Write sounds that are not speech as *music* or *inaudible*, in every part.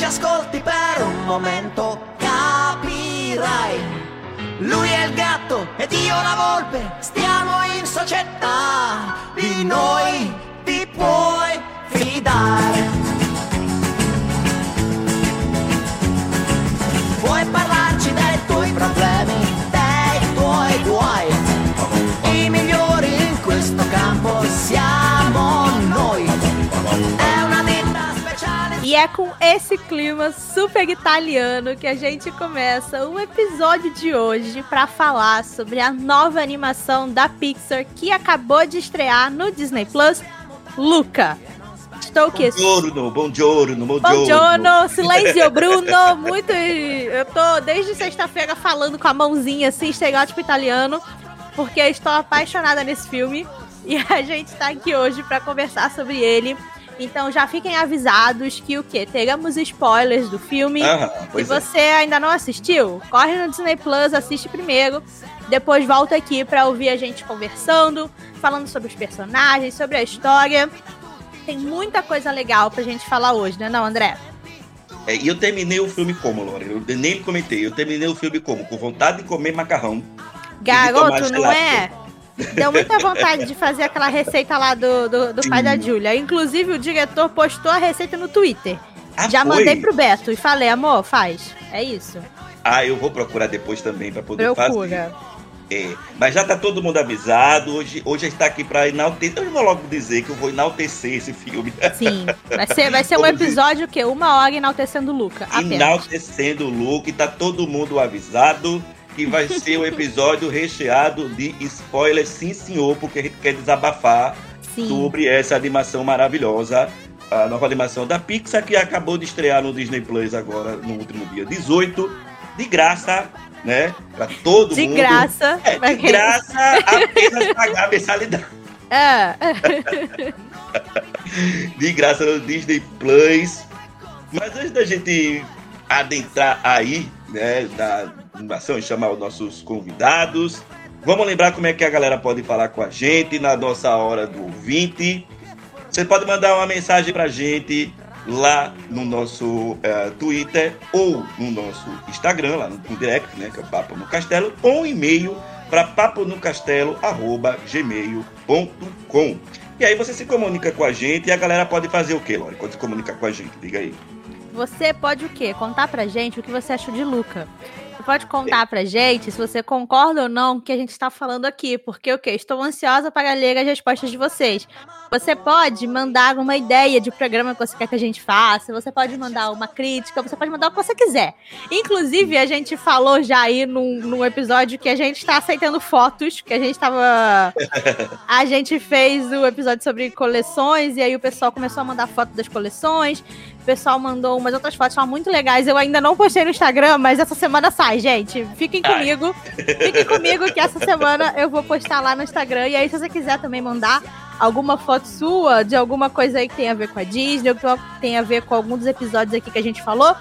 Ci ascolti per un momento capirai. Lui è il gatto ed io la volpe, stiamo in società, di noi ti puoi fidare. E é com esse clima super italiano que a gente começa o episódio de hoje para falar sobre a nova animação da Pixar que acabou de estrear no Disney Plus, Luca. Estou o quê? Buongiorno, buongiorno, buongiorno. silêncio, Bruno. Muito. Eu tô desde sexta-feira falando com a mãozinha assim, estereótipo italiano, porque estou apaixonada nesse filme. E a gente tá aqui hoje para conversar sobre ele. Então já fiquem avisados que o quê? Teremos spoilers do filme. Se você é. ainda não assistiu, corre no Disney Plus, assiste primeiro. Depois volta aqui para ouvir a gente conversando, falando sobre os personagens, sobre a história. Tem muita coisa legal pra gente falar hoje, né, não, André? É, e eu terminei o filme como, Lore? Eu nem comentei. Eu terminei o filme como? Com vontade de comer macarrão. Garoto, não é? Deu muita vontade de fazer aquela receita lá do, do, do pai da Júlia. Inclusive, o diretor postou a receita no Twitter. Ah, Já foi? mandei pro Beto e falei, amor, faz. É isso. Ah, eu vou procurar depois também para poder Procura. fazer. É, mas já tá todo mundo avisado. Hoje, hoje está aqui para enaltecer. Eu vou logo dizer que eu vou enaltecer esse filme. Sim, vai ser, vai ser um episódio que uma hora enaltecendo o Luca. Apenas. Enaltecendo o Luca, e tá todo mundo avisado que vai ser um episódio recheado de spoilers, sim senhor, porque a gente quer desabafar sim. sobre essa animação maravilhosa. A nova animação da Pixar que acabou de estrear no Disney Plus agora no último dia 18, de graça né? Pra todo de mundo. De graça. É, de graça, apenas pagar a mensalidade. É. *laughs* *laughs* de graça no Disney Plus. Mas antes da gente adentrar aí, né, da animação e chamar os nossos convidados, vamos lembrar como é que a galera pode falar com a gente na nossa hora do ouvinte. Você pode mandar uma mensagem pra gente lá no nosso uh, Twitter ou no nosso Instagram, lá no, no direct, né, que é o Papo no Castelo, ou um e-mail para paponocastelo.gmail.com. E aí você se comunica com a gente e a galera pode fazer o quê, Lore, quando se comunicar com a gente? Diga aí. Você pode o quê? Contar pra gente o que você achou de Luca. Pode contar pra gente se você concorda ou não com o que a gente está falando aqui, porque o que? Estou ansiosa para ler as respostas de vocês. Você pode mandar uma ideia de programa que você quer que a gente faça, você pode mandar uma crítica, você pode mandar o que você quiser. Inclusive, a gente falou já aí num, num episódio que a gente está aceitando fotos, que a gente estava. *laughs* a gente fez o episódio sobre coleções, e aí o pessoal começou a mandar foto das coleções. O pessoal mandou umas outras fotos são muito legais. Eu ainda não postei no Instagram, mas essa semana sai, gente. Fiquem comigo. Fiquem comigo que essa semana eu vou postar lá no Instagram. E aí, se você quiser também mandar alguma foto sua de alguma coisa aí que tem a ver com a Disney, ou que tem a ver com algum dos episódios aqui que a gente falou,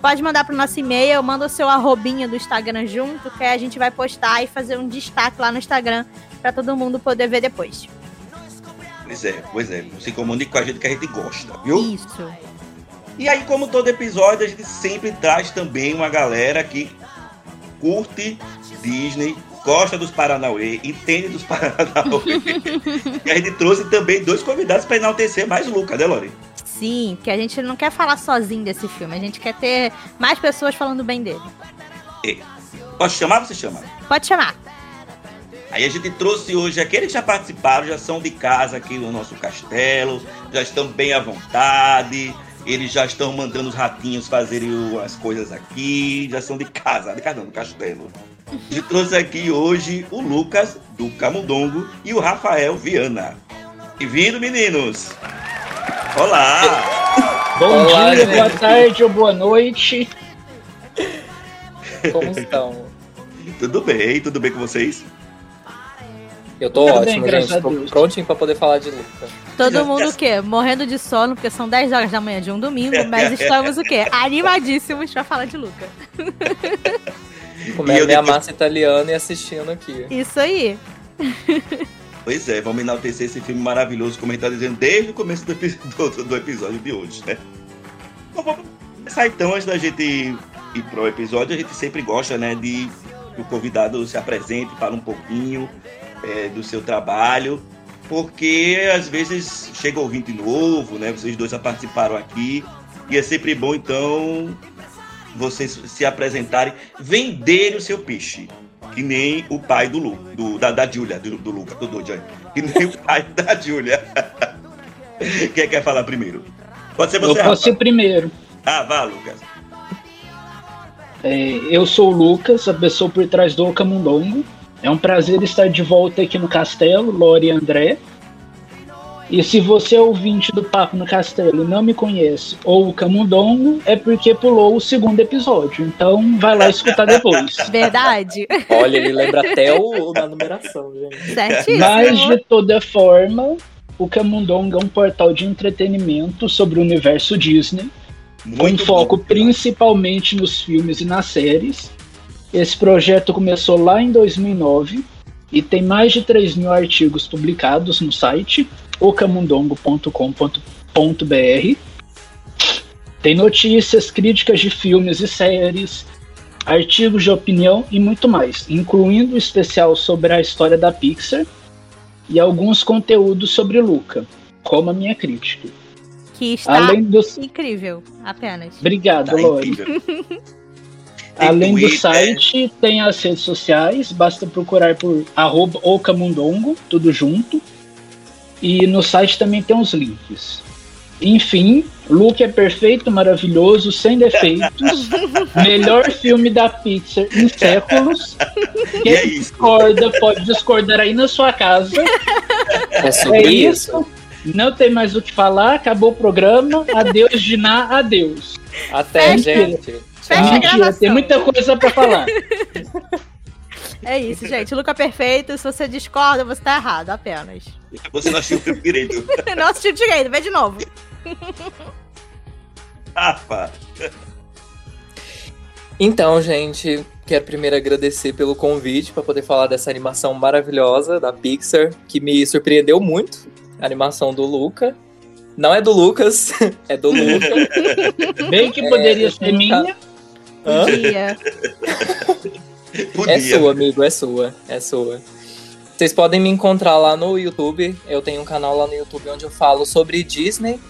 pode mandar pro nosso e-mail, manda o seu arrobinha do Instagram junto, que a gente vai postar e fazer um destaque lá no Instagram para todo mundo poder ver depois. Pois é, pois é. Se comunique com a gente que a gente gosta, viu? Isso. E aí, como todo episódio, a gente sempre traz também uma galera que curte Disney, gosta dos Paranauê, entende dos *laughs* Paranauê. e a gente trouxe também dois convidados para enaltecer mais o Luca, né, Lori? Sim, que a gente não quer falar sozinho desse filme, a gente quer ter mais pessoas falando bem dele. É. Posso chamar ou você chama? Pode chamar. Aí a gente trouxe hoje aqueles que já participaram, já são de casa aqui no nosso castelo, já estão bem à vontade, eles já estão mandando os ratinhos fazerem as coisas aqui, já são de casa, de casa não, do castelo. E trouxe aqui hoje o Lucas do Camundongo e o Rafael Viana. Bem-vindo, meninos! Olá! Bom Olá, dia, boa tarde ou boa noite. Como estão? Tudo bem, tudo bem com vocês? Eu tô Tudo ótimo, bem, gente. Tô prontinho pra poder falar de Luca. Todo mundo o quê? Morrendo de sono, porque são 10 horas da manhã de um domingo, mas *laughs* estamos o quê? Animadíssimos pra falar de Luca. *laughs* Comendo eu minha depois- massa italiana e assistindo aqui. Isso aí. Pois é, vamos enaltecer esse filme maravilhoso, como a gente tá dizendo desde o começo do, do- do episódio de hoje, né? Bom, vamos começar então, antes da gente ir pro episódio, a gente sempre gosta, né, de que o convidado se apresente, fale um pouquinho é, do seu trabalho, porque às vezes chega ouvinte novo, né? Vocês dois já participaram aqui, e é sempre bom, então, vocês se apresentarem, venderem o seu peixe. Que nem o pai do Lu, do, da, da Júlia, do, do Luca, do aí. Que nem o pai *laughs* da Júlia. Quem quer falar primeiro? Pode ser Eu você, posso Rafa. ir primeiro. Ah, vá, Lucas. É, eu sou o Lucas, a pessoa por trás do Camundongo. É um prazer estar de volta aqui no Castelo, Lore e André. E se você é ouvinte do Papo no Castelo e não me conhece, ou o Camundongo, é porque pulou o segundo episódio. Então vai lá escutar depois. *laughs* Verdade? Olha, ele lembra até o, o da numeração, gente. Certíssimo. Mas de toda forma, o Camundongo é um portal de entretenimento sobre o universo Disney. com Muito foco bom. principalmente nos filmes e nas séries. Esse projeto começou lá em 2009 e tem mais de 3 mil artigos publicados no site ocamundongo.com.br. Tem notícias, críticas de filmes e séries, artigos de opinião e muito mais, incluindo o especial sobre a história da Pixar e alguns conteúdos sobre Luca, como a minha crítica. Que está Além dos. incrível, apenas. Obrigado, Tá. Tem *laughs* Além do site, tem as redes sociais, basta procurar por arroba ocamundongo, tudo junto. E no site também tem os links. Enfim, Luke é perfeito, maravilhoso, sem defeitos. *laughs* melhor filme da Pixar em séculos. E Quem é discorda pode discordar aí na sua casa. É É sobre isso. isso. Não tem mais o que falar, acabou o programa. Adeus, Diná, adeus. Até, Fecha. gente. Fecha a Mentira, gravação. tem muita coisa pra falar. *laughs* É isso, gente. Luca perfeito. Se você discorda, você tá errado, apenas. Você não assistiu o filme direito. *laughs* Não assistiu direito, vê de novo. Rafa. Então, gente, quero primeiro agradecer pelo convite para poder falar dessa animação maravilhosa da Pixar, que me surpreendeu muito. A animação do Luca. Não é do Lucas, *laughs* é do Luca. Bem que poderia eu ser minha. Hã? Dia. *laughs* Podia. É sua, amigo, é sua, é sua. Vocês podem me encontrar lá no YouTube. Eu tenho um canal lá no YouTube onde eu falo sobre Disney.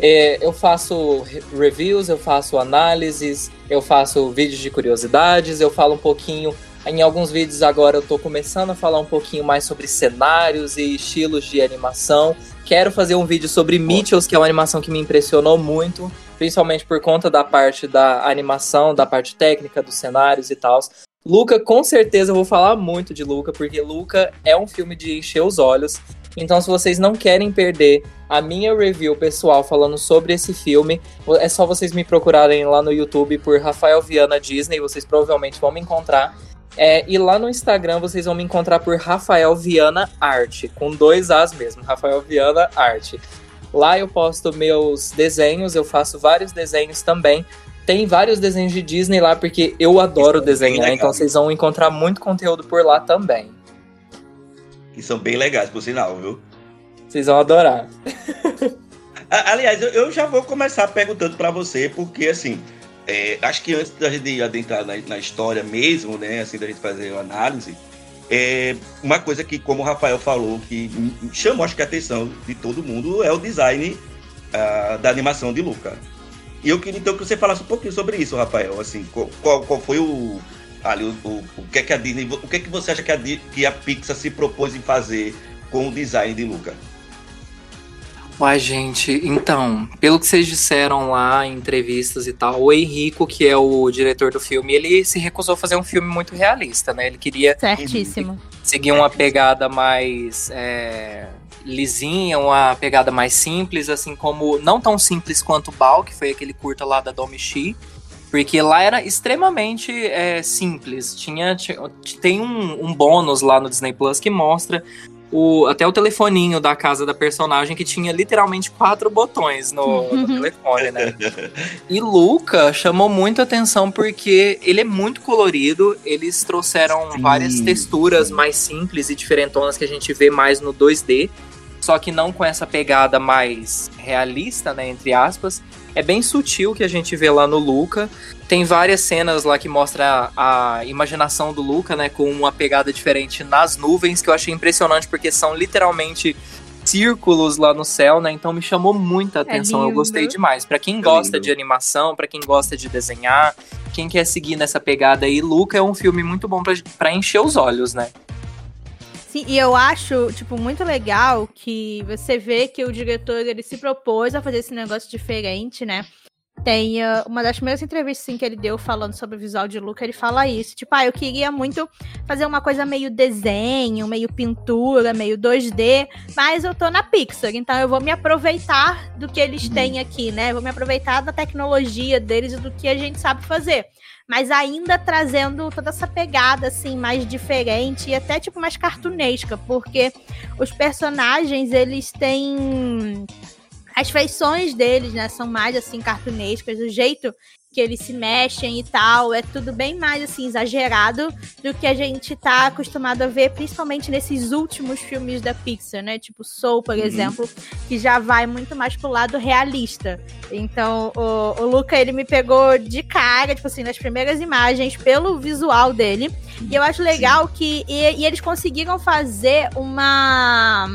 É, eu faço re- reviews, eu faço análises, eu faço vídeos de curiosidades, eu falo um pouquinho. Em alguns vídeos agora eu tô começando a falar um pouquinho mais sobre cenários e estilos de animação. Quero fazer um vídeo sobre Mitchells, que é uma animação que me impressionou muito, principalmente por conta da parte da animação, da parte técnica dos cenários e tal. Luca, com certeza eu vou falar muito de Luca, porque Luca é um filme de encher os olhos. Então, se vocês não querem perder a minha review pessoal falando sobre esse filme, é só vocês me procurarem lá no YouTube por Rafael Viana Disney, vocês provavelmente vão me encontrar. É, e lá no Instagram vocês vão me encontrar por Rafael Viana Arte, com dois As mesmo, Rafael Viana Arte. Lá eu posto meus desenhos, eu faço vários desenhos também. Tem vários desenhos de Disney lá, porque eu adoro é desenhar, legal. então vocês vão encontrar muito conteúdo por lá também. Que são bem legais, por sinal, viu? Vocês vão adorar. *laughs* Aliás, eu, já vou começar perguntando pra você, porque assim, é, acho que antes da gente adentrar na, na história mesmo, né, assim, da gente fazer a análise, é, uma coisa que, como o Rafael falou, que chamou acho que a atenção de todo mundo é o design ah, da animação de Luca. E eu queria então que você falasse um pouquinho sobre isso, Rafael. Assim, qual, qual, qual foi o, ali, o, o, o que é que a Disney, o que é que você acha que a, que a Pixar se propôs em fazer com o design de Luca? Uai, gente, então, pelo que vocês disseram lá em entrevistas e tal, o Henrico, que é o diretor do filme, ele se recusou a fazer um filme muito realista, né? Ele queria Certíssimo. seguir uma pegada mais é, lisinha, uma pegada mais simples, assim como não tão simples quanto o Bal, que foi aquele curta lá da Domichi, Porque lá era extremamente é, simples. Tinha, tinha tem um, um bônus lá no Disney Plus que mostra o, até o telefoninho da casa da personagem que tinha literalmente quatro botões no, no telefone, né? *laughs* E Luca chamou muito atenção porque ele é muito colorido. Eles trouxeram Sim. várias texturas mais simples e diferentonas que a gente vê mais no 2D. Só que não com essa pegada mais realista, né? Entre aspas. É bem sutil que a gente vê lá no Luca. Tem várias cenas lá que mostra a, a imaginação do Luca, né? Com uma pegada diferente nas nuvens, que eu achei impressionante, porque são literalmente círculos lá no céu, né? Então me chamou muita atenção. eu lindo. gostei demais. Pra quem gosta lindo. de animação, pra quem gosta de desenhar, quem quer seguir nessa pegada aí, Luca é um filme muito bom pra- pra encher os olhos, né? Sim, e eu acho, tipo, muito legal que você vê que o diretor, ele se propôs a fazer esse negócio diferente, né? Tem ah, uma das primeiras entrevistas assim, que ele deu falando sobre o visual de Luca, ele fala isso. Tipo, ah, eu queria muito fazer uma coisa meio desenho, meio pintura, meio 2D, mas eu tô na Pixar, então eu vou me aproveitar do que eles têm aqui, né? Vou me aproveitar da tecnologia deles e do que a gente sabe fazer. Mas ainda trazendo toda essa pegada, assim, mais diferente e até, tipo, mais cartunesca, porque os personagens, eles têm as feições deles, né, são mais assim cartunescas, o jeito que eles se mexem e tal, é tudo bem mais assim exagerado do que a gente tá acostumado a ver, principalmente nesses últimos filmes da Pixar, né? Tipo Soul, por Uhum. exemplo, que já vai muito mais pro lado realista. Então, o, o Luca, ele me pegou de cara, tipo assim, nas primeiras imagens, pelo visual dele. E eu acho legal que. E, e eles conseguiram fazer uma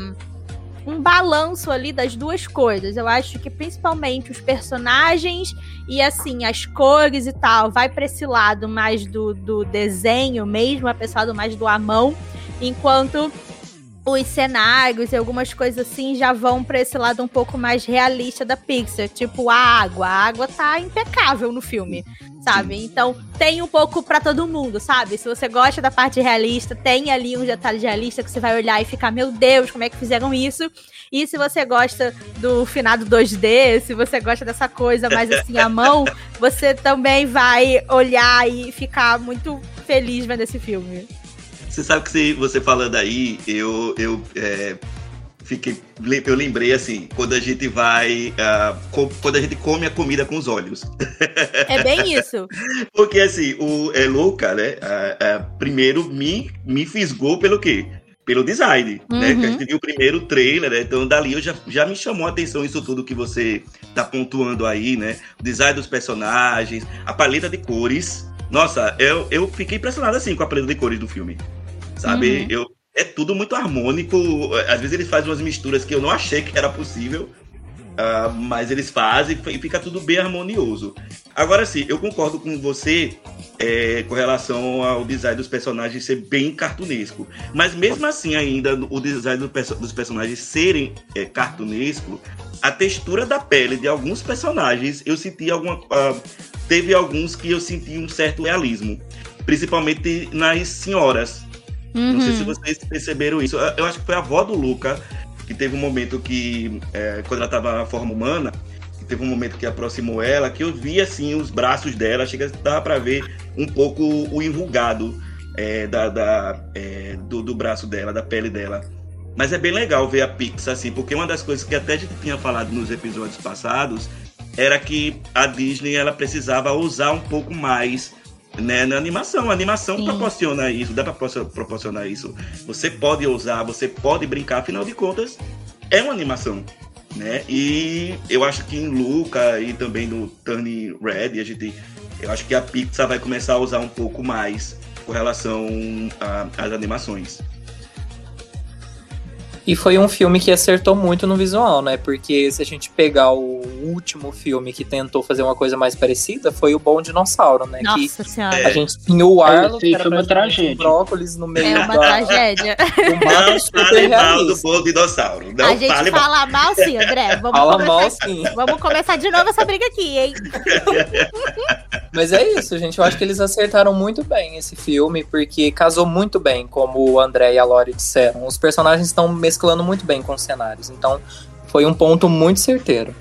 um balanço ali das duas coisas. Eu acho que principalmente os personagens e assim, as cores e tal, vai para esse lado mais do, do desenho mesmo, a pessoa do mais do à mão, enquanto os cenários e algumas coisas assim já vão para esse lado um pouco mais realista da Pixar, tipo a água. A água tá impecável no filme, sabe? Então tem um pouco para todo mundo, sabe? Se você gosta da parte realista, tem ali uns detalhes realistas que você vai olhar e ficar, meu Deus, como é que fizeram isso? E se você gosta do finado 2D, se você gosta dessa coisa mais assim à mão, *laughs* você também vai olhar e ficar muito feliz vendo esse filme. Você sabe que você falando aí, eu, eu é, fiquei. Eu lembrei assim, quando a gente vai. ah, co- quando a gente come a comida com os olhos. *laughs* É bem isso. Porque assim, o é Luca, né? ah, ah, primeiro me, me fisgou pelo quê? Pelo design, né? Uhum. Que a gente viu o primeiro trailer, né? Então dali eu já, já me chamou a atenção isso tudo que você tá pontuando aí, né? O design dos personagens, a paleta de cores. Nossa, eu, eu fiquei impressionado assim com a paleta de cores do filme. Sabe? Uhum. Eu, é tudo muito harmônico. Às vezes eles fazem umas misturas que eu não achei que era possível. ah, mas eles fazem e fica tudo bem harmonioso. Agora sim, eu concordo com você é, com relação ao design dos personagens ser bem cartunesco. Mas mesmo assim, ainda, o design do perso- dos personagens serem é, cartunesco, a textura da pele de alguns personagens, eu senti alguma. ah, teve alguns que eu senti um certo realismo. Principalmente nas senhoras. Não sei se Uhum. vocês perceberam isso. Eu- acho que foi a avó do Luca que teve um momento que, é, quando ela estava na forma humana, teve um momento que aproximou ela, que eu vi assim os braços dela, chega dava para ver um pouco o enrugado é, da, da, é, do, do braço dela, da pele dela. Mas é bem legal ver a Pixar assim, porque uma das coisas que até a gente tinha falado nos episódios passados era que a Disney ela precisava usar um pouco mais né, na animação. A animação Sim. proporciona isso, dá para proporcionar isso. Você pode usar, você pode brincar, afinal de contas, é uma animação. Né? E eu acho que em Luca e também no Turning Red, a gente, eu acho que a Pixar vai começar a usar um pouco mais com relação às animações. E foi um filme que acertou muito no visual, né? Porque se a gente pegar o último filme que tentou fazer uma coisa mais parecida, foi o Bom Dinossauro, né? Que Nossa senhora. a gente tinha o Arlo, Esse que era foi uma tragédia. brócolis no meio É uma da, tragédia. *laughs* mato Não super fale mal do bom dinossauro. Não a gente fale mal. fala mal sim, André. *laughs* Vamos Fala começar, mal sim. Vamos começar de novo essa briga aqui, hein? *laughs* Mas é isso, gente. Eu acho que eles acertaram muito bem esse filme, porque casou muito bem, como o André e a Lori disseram. Os personagens estão mesclando muito bem com os cenários. Então, foi um ponto muito certeiro.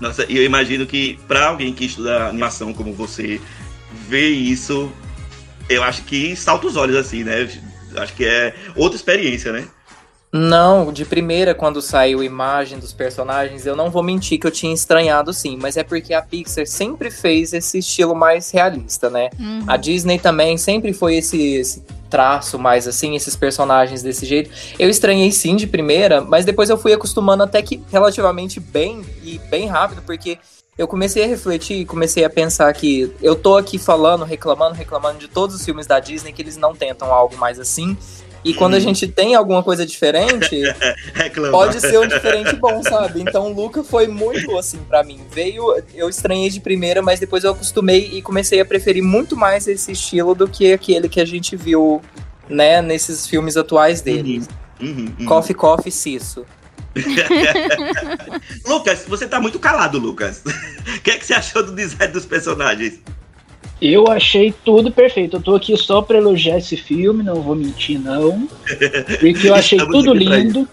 Nossa, e eu imagino que para alguém que estuda animação como você, ver isso, eu acho que salta os olhos assim, né? Acho que é outra experiência, né? Não, de primeira, quando saiu a imagem dos personagens, eu não vou mentir que eu tinha estranhado sim, mas é porque a Pixar sempre fez esse estilo mais realista, né? Uhum. A Disney também sempre foi esse, esse traço mais assim, esses personagens desse jeito. Eu estranhei sim de primeira, mas depois eu fui acostumando até que relativamente bem e bem rápido, porque eu comecei a refletir e comecei a pensar que eu tô aqui falando, reclamando, reclamando de todos os filmes da Disney que eles não tentam algo mais assim. E quando a gente tem alguma coisa diferente, *laughs* pode ser um diferente bom, sabe? Então o Luca foi muito assim pra mim. Veio, eu estranhei de primeira, mas depois eu acostumei e comecei a preferir muito mais esse estilo do que aquele que a gente viu, né, nesses filmes atuais dele. Uhum, uhum. Coffee, coffee, cisso. *laughs* Lucas, você tá muito calado, Lucas. *laughs* O que, é que você achou do design dos personagens? Eu achei tudo perfeito. Eu tô aqui só pra elogiar esse filme, não vou mentir, não. Porque eu *laughs* achei tudo lindo.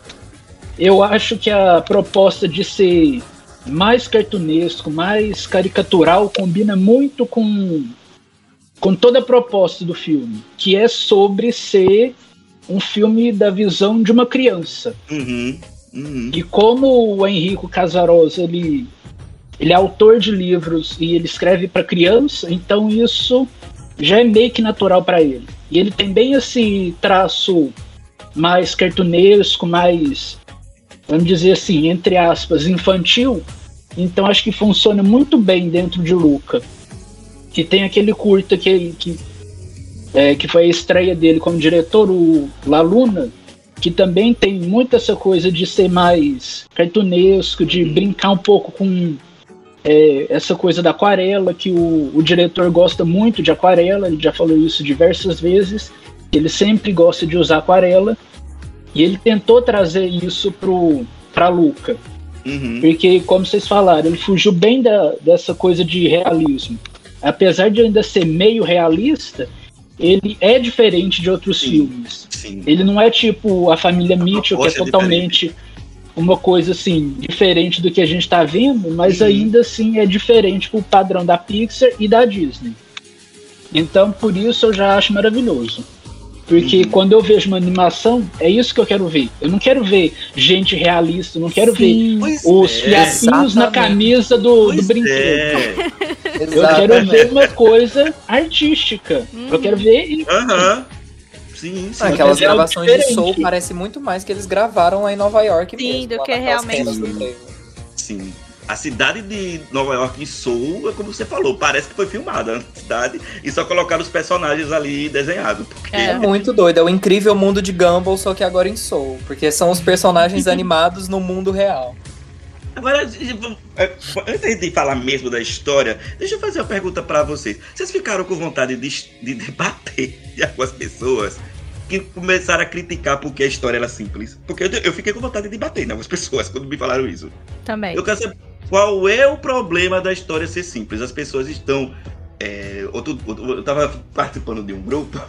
Eu acho que a proposta de ser mais cartunesco, mais caricatural, combina muito com, com toda a proposta do filme, que é sobre ser um filme da visão de uma criança. Uhum, uhum. E como o Henrico Casarosa ele, ele é autor de livros e ele escreve para criança, então isso já é meio que natural para ele. E ele tem bem esse traço mais cartunesco, mais, vamos dizer assim, entre aspas, infantil. Então acho que funciona muito bem dentro de Luca. Que tem aquele curta que, que, é, que foi a estreia dele como diretor, o La Luna, que também tem muito essa coisa de ser mais cartunesco, de brincar um pouco com é, essa coisa da aquarela, que o, o diretor gosta muito de aquarela, ele já falou isso diversas vezes, ele sempre gosta de usar aquarela, e ele tentou trazer isso para Luca. Uhum. Porque, como vocês falaram, ele fugiu bem da, dessa coisa de realismo. Apesar de ainda ser meio realista, ele é diferente de outros Sim. filmes. Sim. Ele não é tipo a família Mitchell, que é é totalmente uma coisa assim, diferente do que a gente tá vendo, mas Uhum. ainda assim é diferente pro padrão da Pixar e da Disney. Então, por isso eu já acho maravilhoso. Porque Uhum. quando eu vejo uma animação, é isso que eu quero ver. Eu não quero ver gente realista, eu não quero ver Pois os é. fiapinhos na camisa do, do brinquedo. é. Eu quero ver uma coisa artística. Eu quero ver. Aham. Sim, sim. Aquelas é gravações de. Soul parece muito mais que eles gravaram lá em Nova York Sim, mesmo. do que realmente. Sim. A cidade de Nova York em Soul, é como você falou, parece que foi filmada na cidade e só colocaram os personagens ali desenhados. Porque É. É muito doido, é o incrível mundo de Gumball, só que agora em Soul. Porque são os personagens *laughs* animados no mundo real. Agora, antes de falar mesmo da história, deixa eu fazer uma pergunta pra vocês. Vocês ficaram com vontade de, de debater de algumas pessoas que começaram a criticar porque a história era simples? Porque eu, eu fiquei com vontade de debater em algumas pessoas quando me falaram isso. Também. Eu quero saber qual é o problema da história ser simples. As pessoas estão. é, outro, outro- eu tava participando de um grupo.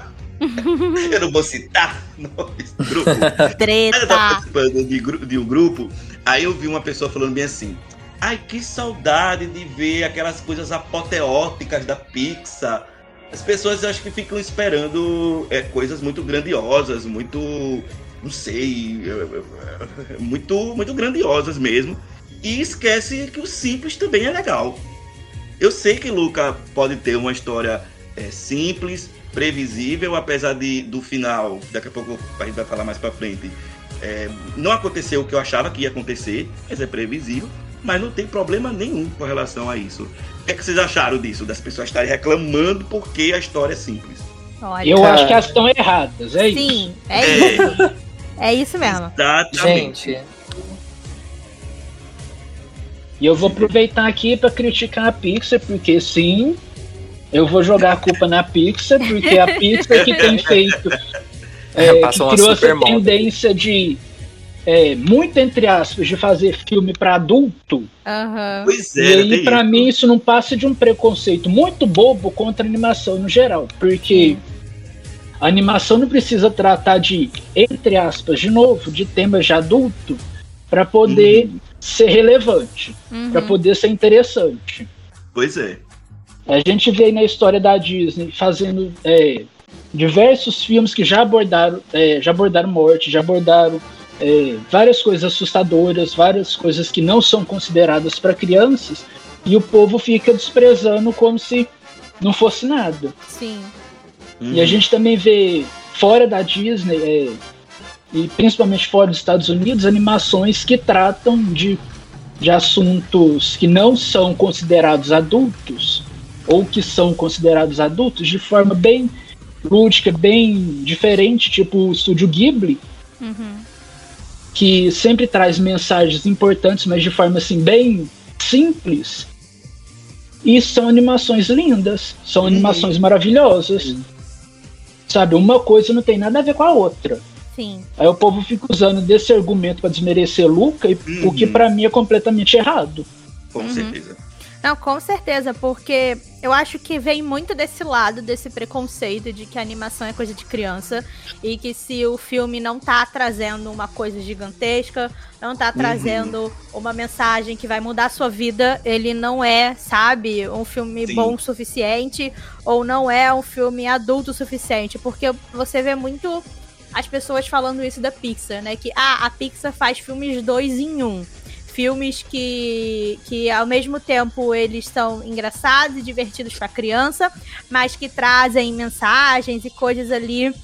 *laughs* eu não vou citar *laughs* nomes do grupo. Mas eu tava Treta. participando de, de um grupo, aí eu vi uma pessoa falando bem assim. Ai, que saudade de ver aquelas coisas apoteóticas da Pixar. As pessoas acho que ficam esperando é, coisas muito grandiosas, muito. não sei. *laughs* muito, muito grandiosas mesmo. E esquece que o simples também é legal. Eu sei que Luca pode ter uma história é, simples, previsível, apesar de do final, daqui a pouco a gente vai falar mais pra frente, é, não aconteceu o que eu achava que ia acontecer, mas é previsível, mas não tem problema nenhum com relação a isso. O que, é que vocês acharam disso? Das pessoas estarem reclamando porque a história é simples. Olha. Eu Cara. acho que elas estão erradas, é isso. Sim, é isso. *laughs* É isso mesmo. Exatamente. Gente, E eu vou aproveitar aqui para criticar a Pixar, porque sim, eu vou jogar a culpa na Pixar, porque a Pixar que tem *laughs* feito, é, que Passou uma criou essa supermoda. tendência de, é, muito entre aspas, de fazer filme para adulto. Aham. Pois é, e aí, tem pra isso. mim, isso não passa de um preconceito muito bobo contra a animação no geral, porque a animação não precisa tratar de, entre aspas, de novo, de temas de adulto, para poder ser relevante, Uhum. para poder ser interessante. Pois é. A gente vê aí na história da Disney fazendo é, diversos filmes que já abordaram, é, já abordaram morte, já abordaram é, várias coisas assustadoras, várias coisas que não são consideradas para crianças, e o povo fica desprezando como se não fosse nada. Sim. Uhum. E a gente também vê fora da Disney, é, e principalmente fora dos Estados Unidos, animações que tratam de, de assuntos que não são considerados adultos, ou que são considerados adultos de forma bem lúdica, bem diferente, tipo o Estúdio Ghibli, Uhum. que sempre traz mensagens importantes, mas de forma assim bem simples. E são animações lindas, são Uhum. animações maravilhosas. Sabe, uma coisa não tem nada a ver com a outra. Sim. Aí o povo fica usando desse argumento para desmerecer Luca, e- Uhum. o que pra mim é completamente errado. Com Uhum. certeza. Não, com certeza, porque eu acho que vem muito desse lado, desse preconceito de que a animação é coisa de criança e que se o filme não tá trazendo uma coisa gigantesca, não tá trazendo uma mensagem que vai mudar a sua vida, ele não é, sabe, um filme Sim. bom o suficiente ou não é um filme adulto o suficiente, porque você vê muito as pessoas falando isso da Pixar, né? Que ah, a Pixar faz filmes dois em um filmes que, que ao mesmo tempo eles são engraçados e divertidos para criança, mas que trazem mensagens e coisas ali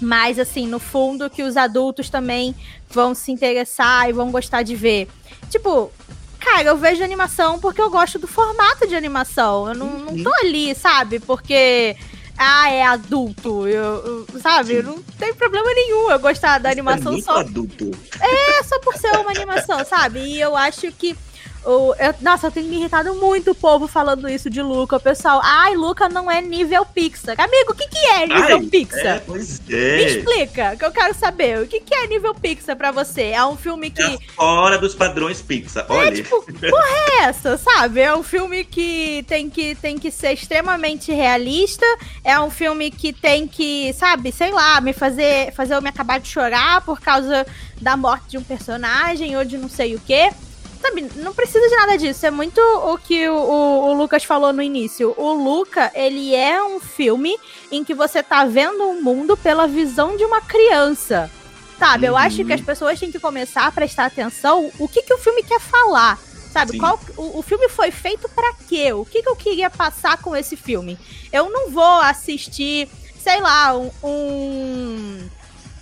mais assim no fundo que os adultos também vão se interessar e vão gostar de ver. Tipo, cara, eu vejo animação porque eu gosto do formato de animação. Eu não, não tô ali, sabe? Porque ah, é adulto, eu, eu- sabe? Não tem problema nenhum eu gostar da é animação muito só adulto. é só por ser uma animação, sabe? E eu acho que. O, eu- nossa, eu tenho me irritado muito o povo falando isso de Luca. O pessoal, ai, Luca não é nível Pixar. Amigo, o que, que é nível Ai, Pixar? É, pois Me é. explica, que eu quero saber. O que, que é nível Pixar pra você? É um filme que. É fora dos padrões Pixar. Olha. Tipo, porra é essa, sabe? É um filme que tem que, tem que ser extremamente realista. É um filme que tem que, sabe, sei lá, me fazer, fazer eu me acabar de chorar por causa da morte de um personagem ou de não sei o quê. Sabe, não precisa de nada disso. É muito o que o, o- o Lucas falou no início. O Luca, ele é um filme em que você tá vendo o mundo pela visão de uma criança. Sabe, eu Uhum. acho que as pessoas têm que começar a prestar atenção o que, que o filme quer falar. Sabe, Sim. qual, o, o filme foi feito pra quê? O que, que eu queria passar com esse filme? Eu não vou assistir, sei lá, um, um,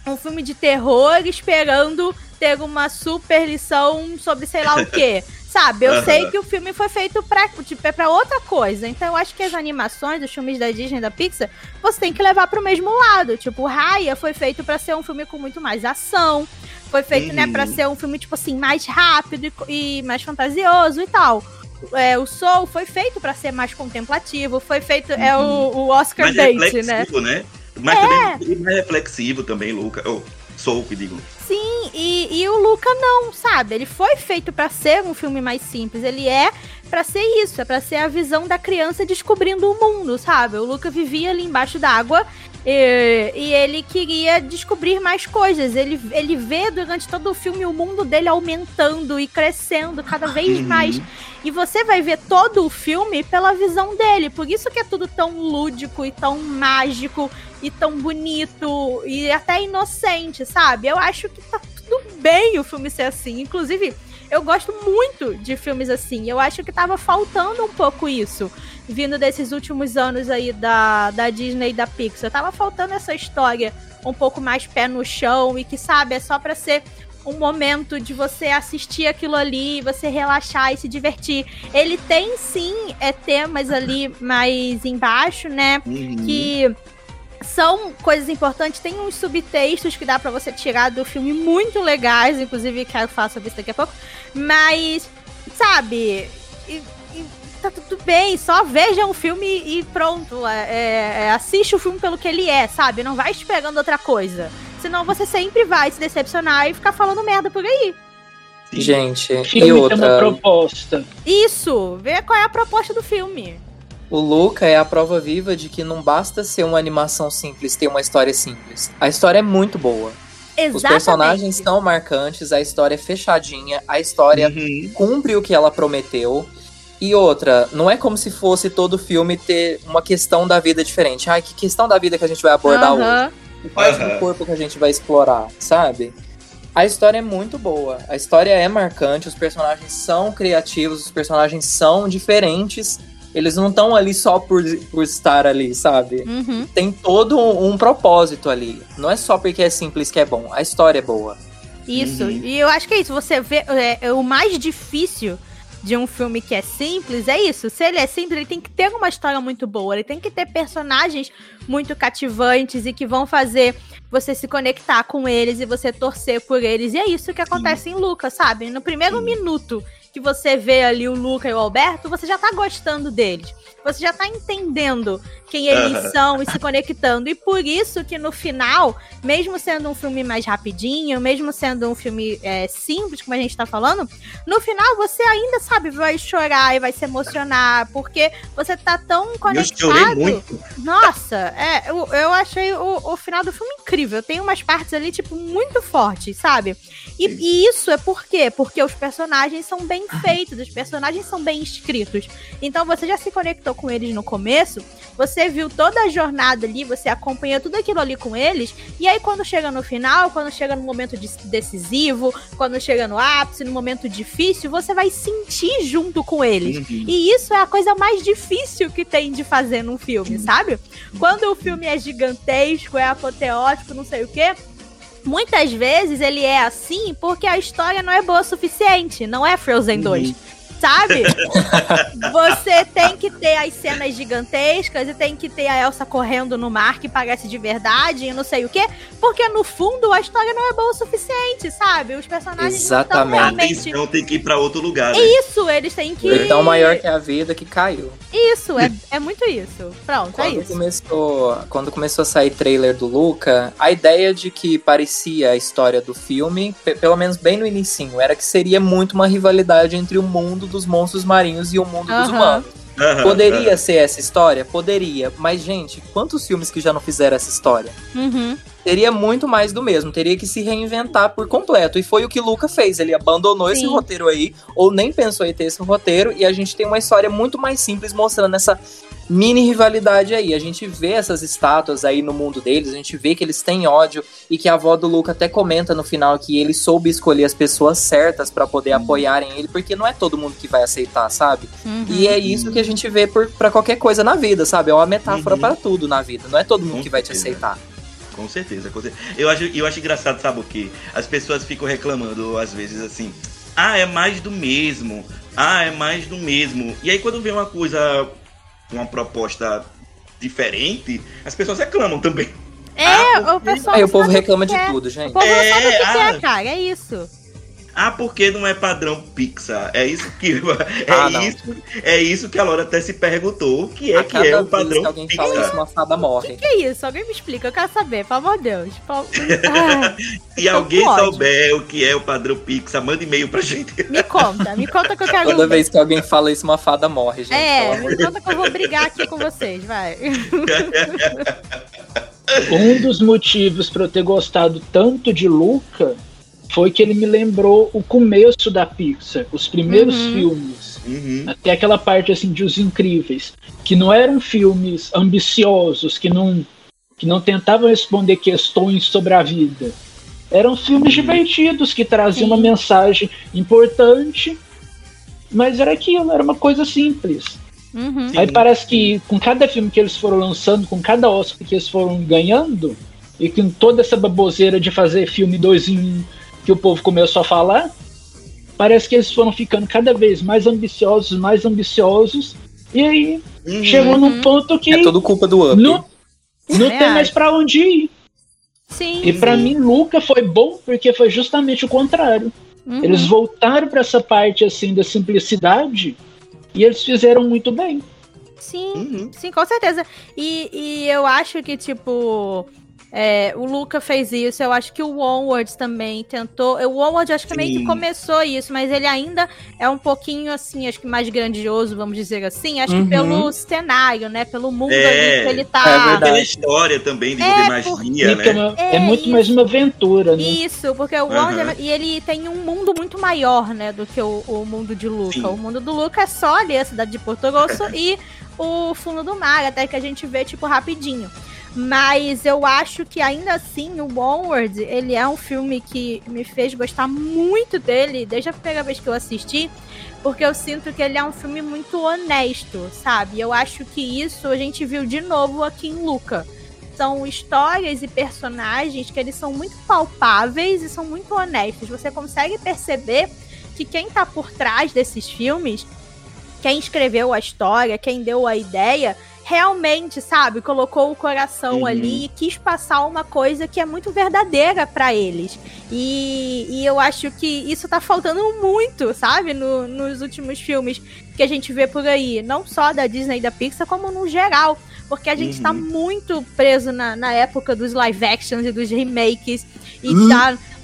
um filme de terror esperando ter uma super lição sobre sei lá o quê. *laughs* Sabe, eu sei que o filme foi feito pra, tipo, é pra outra coisa. Então eu acho que as animações, os filmes da Disney e da Pixar, você tem que levar pro mesmo lado. Tipo, Raya foi feito pra ser um filme com muito mais ação. Foi feito, né, Uhum. pra ser um filme, tipo assim, mais rápido e e, mais fantasioso e tal. É, o Soul foi feito pra ser mais contemplativo. Foi feito. É o, o Oscar mais né? reflexivo, né? Mas também mais reflexivo também, Luca. Oh, sou que digo. Sim, e, e o Luca não, sabe? Ele foi feito pra ser um filme mais simples. Ele é pra ser isso, é pra ser a visão da criança descobrindo o mundo, sabe? O Luca vivia ali embaixo d'água e, e ele queria descobrir mais coisas. Ele, ele vê durante todo o filme o mundo dele aumentando e crescendo cada vez Uhum. mais. E você vai ver todo o filme pela visão dele. Por isso que é tudo tão lúdico e tão mágico e tão bonito e até inocente, sabe? Eu acho que tá tudo bem o filme ser assim. Inclusive, eu gosto muito de filmes assim. Eu acho que tava faltando um pouco isso. Vindo desses últimos anos aí da, da Disney e da Pixar. Tava faltando essa história um pouco mais pé no chão e que, sabe, é só pra ser um momento de você assistir aquilo ali, você relaxar e se divertir. Ele tem sim é, temas ali mais embaixo, né? Uhum. que são coisas importantes. Tem uns subtextos que dá pra você tirar do filme muito legais, inclusive quero falar sobre isso daqui a pouco. Mas, sabe, e- e tá tudo bem, só veja o filme e pronto. é- é- assiste o filme pelo que ele é, sabe? Não vai esperando outra coisa. Senão você sempre vai se decepcionar e ficar falando merda por aí. Gente, O e filme tem uma outra, proposta. Isso, vê qual é a proposta do filme. O Luca é a prova viva de que não basta ser uma animação simples, ter uma história simples. A história é muito boa. Exatamente. Os personagens são marcantes, a história é fechadinha, a história Uhum. cumpre o que ela prometeu. E outra, não é como se fosse todo filme ter uma questão da vida diferente. Ai, que questão da vida que a gente vai abordar hoje? Aham. Que parte Aham. do corpo que a gente vai explorar, sabe? A história é muito boa. A história é marcante, os personagens são criativos, os personagens são diferentes. Eles não estão ali só por, por estar ali, sabe? Uhum. Tem todo um propósito ali. Não é só porque é simples que é bom. A história é boa. Isso. Uhum. E eu acho que é isso. Você vê. é, é o mais difícil de um filme que é simples é isso. Se ele é simples, ele tem que ter uma história muito boa. Ele tem que ter personagens muito cativantes e que vão fazer você se conectar com eles e você torcer por eles. E é isso que acontece em Luca, sabe? No primeiro Sim. minuto que você vê ali o Luca e o Alberto, você já tá gostando deles. Você já tá entendendo quem eles Aham. são e se conectando. E por isso que no final, mesmo sendo um filme mais rapidinho, mesmo sendo um filme é, simples, como a gente tá falando, no final você ainda, sabe, vai chorar e vai se emocionar, porque você tá tão Eu conectado. chorei muito. Nossa, é, eu, eu achei o, o final do filme incrível. Tem umas partes ali, tipo, muito fortes, sabe? E, e isso é por quê? Porque os personagens são bem feitos, os personagens são bem escritos. Então você já se conectou com eles no começo, você viu toda a jornada ali, você acompanhou tudo aquilo ali com eles, e aí quando chega no final, quando chega no momento de- decisivo, quando chega no ápice, no momento difícil, você vai sentir junto com eles. Uhum. E isso é a coisa mais difícil que tem de fazer num filme, sabe? Quando o filme é gigantesco, é apoteótico, não sei o quê. Muitas vezes ele é assim porque a história não é boa o suficiente. Não é Frozen 2. Sabe? *laughs* Você tem que ter as cenas gigantescas e tem que ter a Elsa correndo no mar que parece de verdade e não sei o quê. Porque no fundo a história não é boa o suficiente, sabe? Os personagens Exatamente. não estão realmente. atenção tem que ir pra outro lugar, né? Isso, eles têm que. Ele é tão maior que a vida que caiu. Isso, é, é muito isso. Pronto, é Quando isso. começou, quando começou a sair trailer do Luca, a ideia de que parecia a história do filme, pe- pelo menos bem no inicinho, era que seria muito uma rivalidade entre o mundo dos monstros marinhos e o mundo dos Aham. humanos. Aham, Poderia aham. ser essa história? Poderia. Mas, gente, quantos filmes que já não fizeram essa história? Uhum. Teria muito mais do mesmo, teria que se reinventar por completo. E foi o que Luca fez. Ele abandonou esse Sim. roteiro aí, ou nem pensou em ter esse roteiro, e a gente tem uma história muito mais simples mostrando essa mini rivalidade aí. A gente vê essas estátuas aí no mundo deles, a gente vê que eles têm ódio e que a avó do Luca até comenta no final que ele soube escolher as pessoas certas pra poder apoiarem ele, porque não é todo mundo que vai aceitar, sabe? Uhum. E é isso que a gente vê por, pra qualquer coisa na vida, sabe? É uma metáfora Uhum. pra tudo na vida. Não é todo mundo que vai te aceitar. Com certeza, com certeza. Eu acho, eu acho engraçado, sabe o quê? As pessoas ficam reclamando, às vezes, assim, ah, é mais do mesmo. Ah, é mais do mesmo. E aí quando vem uma coisa, uma proposta diferente, as pessoas reclamam também. É, Ah, o pessoal. Aí o povo o reclama que de quer. tudo, O gente. povo não sabe o que É, quer, ah. cara. É isso. Ah, porque não é padrão Pixar? É isso que *laughs* é Ah, isso, é isso que a Laura até se perguntou, o que é a que é o vez padrão que alguém Pixar? fala isso, uma fada morre. Que é isso? Alguém me explica. Eu quero saber, pelo amor de Deus. Pelo- Ah, *laughs* Se alguém souber o que é o padrão Pixar, manda e-mail pra gente. me conta, me conta que eu quero. Toda vez que alguém fala isso, uma fada morre, gente. É, me conta que eu vou brigar aqui com vocês, vai. *laughs* Um dos motivos para eu ter gostado tanto de Luca foi que ele me lembrou o começo da Pixar, os primeiros Uhum. filmes. Uhum. Até aquela parte assim de Os Incríveis, que não eram filmes ambiciosos, que não, que não tentavam responder questões sobre a vida. Eram filmes divertidos que traziam uma mensagem importante, mas era aquilo, era uma coisa simples. Uhum. Sim. Aí parece que com cada filme que eles foram lançando, com cada Oscar que eles foram ganhando, e com toda essa baboseira de fazer filme dois em um que o povo começou a falar, parece que eles foram ficando cada vez mais ambiciosos, mais ambiciosos, e aí Uhum. chegou num ponto que É tudo culpa do Up. não, não É, tem mais pra onde ir. Sim. E pra mim, Luca foi bom porque foi justamente o contrário. Uhum. Eles voltaram pra essa parte assim da simplicidade e eles fizeram muito bem. Sim. Uhum. Sim, com certeza. E, e eu acho que, tipo, É, o Luca fez isso, eu acho que o Onwards também tentou. O Onwards acho que meio que começou isso, mas ele ainda é um pouquinho assim, acho que mais grandioso, vamos dizer assim. Acho Uhum. que pelo cenário, né? Pelo mundo É, ali que ele é tá. verdade. Pela história também de É, porque- magia, é, né? uma- É é muito isso. mais uma aventura, né? Isso, porque o. Onwards é- e ele tem um mundo muito maior, né, do que o, o mundo de Luca. Sim. O mundo do Luca é só ali a cidade de Porto Grosso *laughs* e o fundo do mar, até que a gente vê tipo rapidinho. Mas eu acho que ainda assim o Onward, ele é um filme que me fez gostar muito dele desde a primeira vez que eu assisti, porque eu sinto que ele é um filme muito honesto, sabe? Eu acho que isso a gente viu de novo aqui em Luca. São histórias e personagens que eles são muito palpáveis e são muito honestos. Você consegue perceber que quem tá por trás desses filmes, quem escreveu a história, quem deu a ideia, realmente, sabe, colocou o coração Uhum. ali e quis passar uma coisa que é muito verdadeira pra eles. E, e eu acho que isso tá faltando muito, sabe, no- nos últimos filmes que a gente vê por aí. Não só da Disney e da Pixar, como no geral. Porque a gente Uhum. tá muito preso na, na época dos live actions e dos remakes e, Uhum.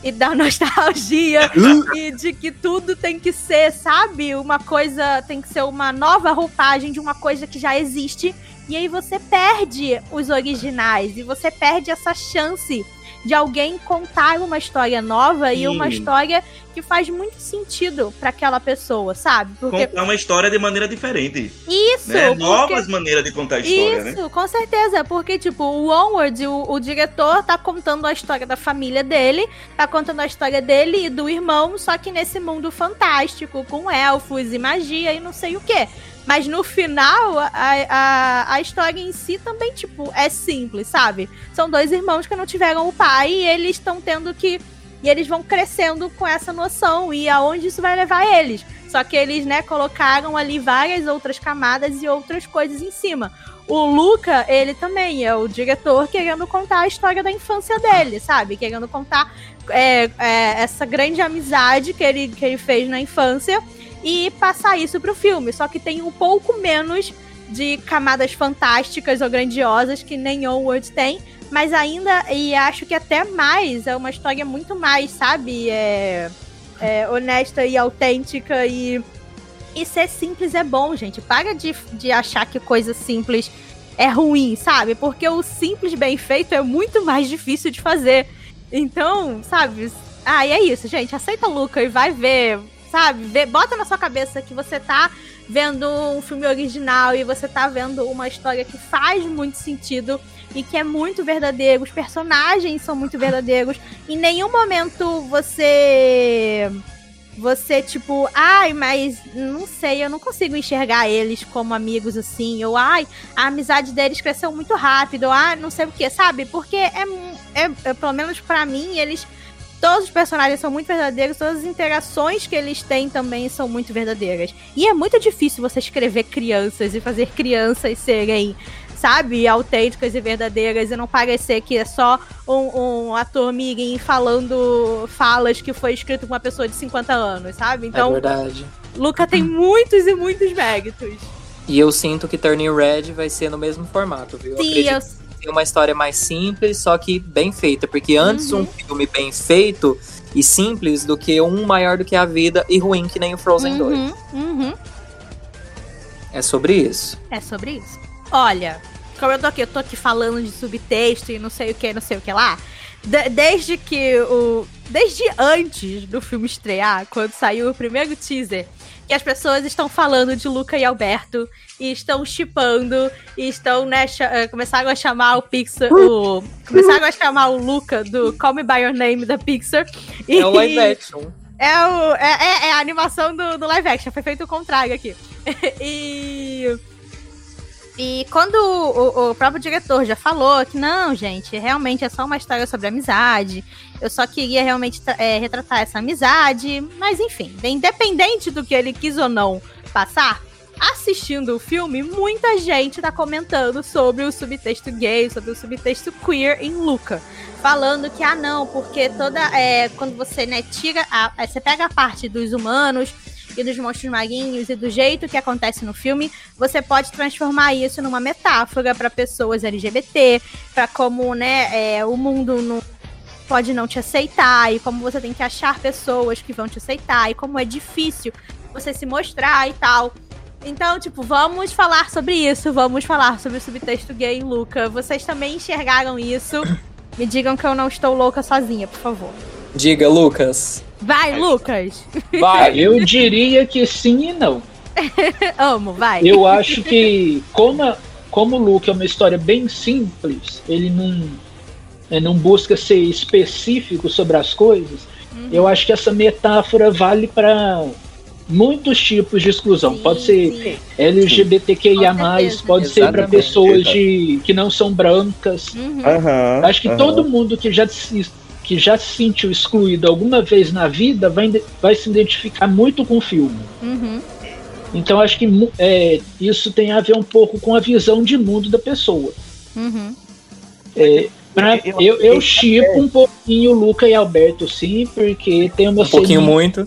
E da *laughs* nostalgia e de que tudo tem que ser, sabe? Uma coisa tem que ser uma nova roupagem de uma coisa que já existe. E aí você perde os originais e você perde essa chance de alguém contar uma história nova e Sim. uma história que faz muito sentido pra aquela pessoa, sabe? Porque Contar uma história de maneira diferente. isso, Né? porque- Novas maneiras de contar a história, né? isso, com certeza, porque, tipo, o Onward, o, o diretor tá contando a história da família dele, tá contando a história dele e do irmão, só que nesse mundo fantástico, com elfos e magia e não sei o quê. Mas no final, a, a, a história em si também, tipo, é simples, sabe? São dois irmãos que não tiveram o pai e eles estão tendo que. E eles vão crescendo com essa noção e aonde isso vai levar eles. Só que eles, né, colocaram ali várias outras camadas e outras coisas em cima. O Luca, ele também é o diretor querendo contar a história da infância dele, sabe? Querendo contar é, é, essa grande amizade que ele, que ele fez na infância e passar isso pro filme. Só que tem um pouco menos de camadas fantásticas ou grandiosas que nem Onward tem. Mas ainda, e acho que até mais, é uma história muito mais, sabe? É, é, honesta e autêntica e. E ser simples é bom, gente. Para de, de achar que coisa simples é ruim, sabe? Porque o simples bem feito é muito mais difícil de fazer. Então, sabe? Ah, e é isso, gente. Aceita o Luca e vai ver, sabe? Vê, bota na sua cabeça que você tá vendo um filme original e você tá vendo uma história que faz muito sentido e que é muito verdadeiro. Os personagens são muito verdadeiros. Em nenhum momento você. Você, tipo, ai, mas não sei, eu não consigo enxergar eles como amigos assim. Ou, ai, a amizade deles cresceu muito rápido. Ah, não sei o que, sabe? Porque é, é, é pelo menos pra mim, eles. Todos os personagens são muito verdadeiros, todas as interações que eles têm também são muito verdadeiras. E é muito difícil você escrever crianças e fazer crianças serem, sabe, autênticas e verdadeiras e não parecer que é só um, um ator mirim falando falas que foi escrito por uma pessoa de 50 anos, sabe? é Então, verdade. Luca tem *laughs* muitos e muitos méritos. E eu sinto que Turning Red vai ser no mesmo formato, viu? Eu Sim, eu, que tem uma história mais simples, só que bem feita. Porque antes Uhum. um filme bem feito e simples do que um maior do que a vida e ruim que nem o Frozen 2. uhum, uhum. É sobre isso. É sobre isso. Olha, como eu tô aqui, eu tô aqui falando de subtexto e não sei o que, não sei o que lá. de- desde que o. Desde antes do filme estrear, quando saiu o primeiro teaser, que as pessoas estão falando de Luca e Alberto e estão chipando e estão, né, eh, começaram a chamar o Pixar, o, começaram a chamar o Luca do Call Me By Your Name da Pixar. É o live action. É, o, é, é- é a animação do, do live action, foi feito o contrário aqui. *laughs* e. E quando o, o próprio diretor já falou que não, gente, realmente é só uma história sobre amizade. Eu só queria realmente é, retratar essa amizade. Mas enfim, independente do que ele quis ou não passar, assistindo o filme, muita gente tá comentando sobre o subtexto gay, sobre o subtexto queer em Luca falando que, ah, não, porque toda. É, quando você, né, tira. A, é, você pega a parte dos humanos e dos monstros marinhos e do jeito que acontece no filme, você pode transformar isso numa metáfora para pessoas LGBT, para como, né, é, o mundo não pode não te aceitar e como você tem que achar pessoas que vão te aceitar e como é difícil você se mostrar e tal. Então, tipo, vamos falar sobre isso, vamos falar sobre o subtexto gay, Luca. Vocês também enxergaram isso? Me digam que eu não estou louca sozinha, por favor. Diga, Lucas. Vai, Lucas! Vai! *laughs* Eu diria que sim e não. Amo, vai. Eu acho que, como, a- como o Luke é uma história bem simples, ele não, ele não busca ser específico sobre as coisas, Uhum. eu acho que essa metáfora vale para muitos tipos de exclusão. Sim, pode ser sim. LGBTQIA, certeza. pode ser para Exatamente. pessoas de, que não são brancas. Uhum. Aham, Acho que todo mundo que já se, que já se sentiu excluído alguma vez na vida vai, vai se identificar muito com o filme. Uhum. Então acho que é, isso tem a ver um pouco com a visão de mundo da pessoa. Uhum. É, pra- Eu- eu, eu chipo um pouquinho o Luca e Alberto, sim, porque tem uma Um pouquinho muito.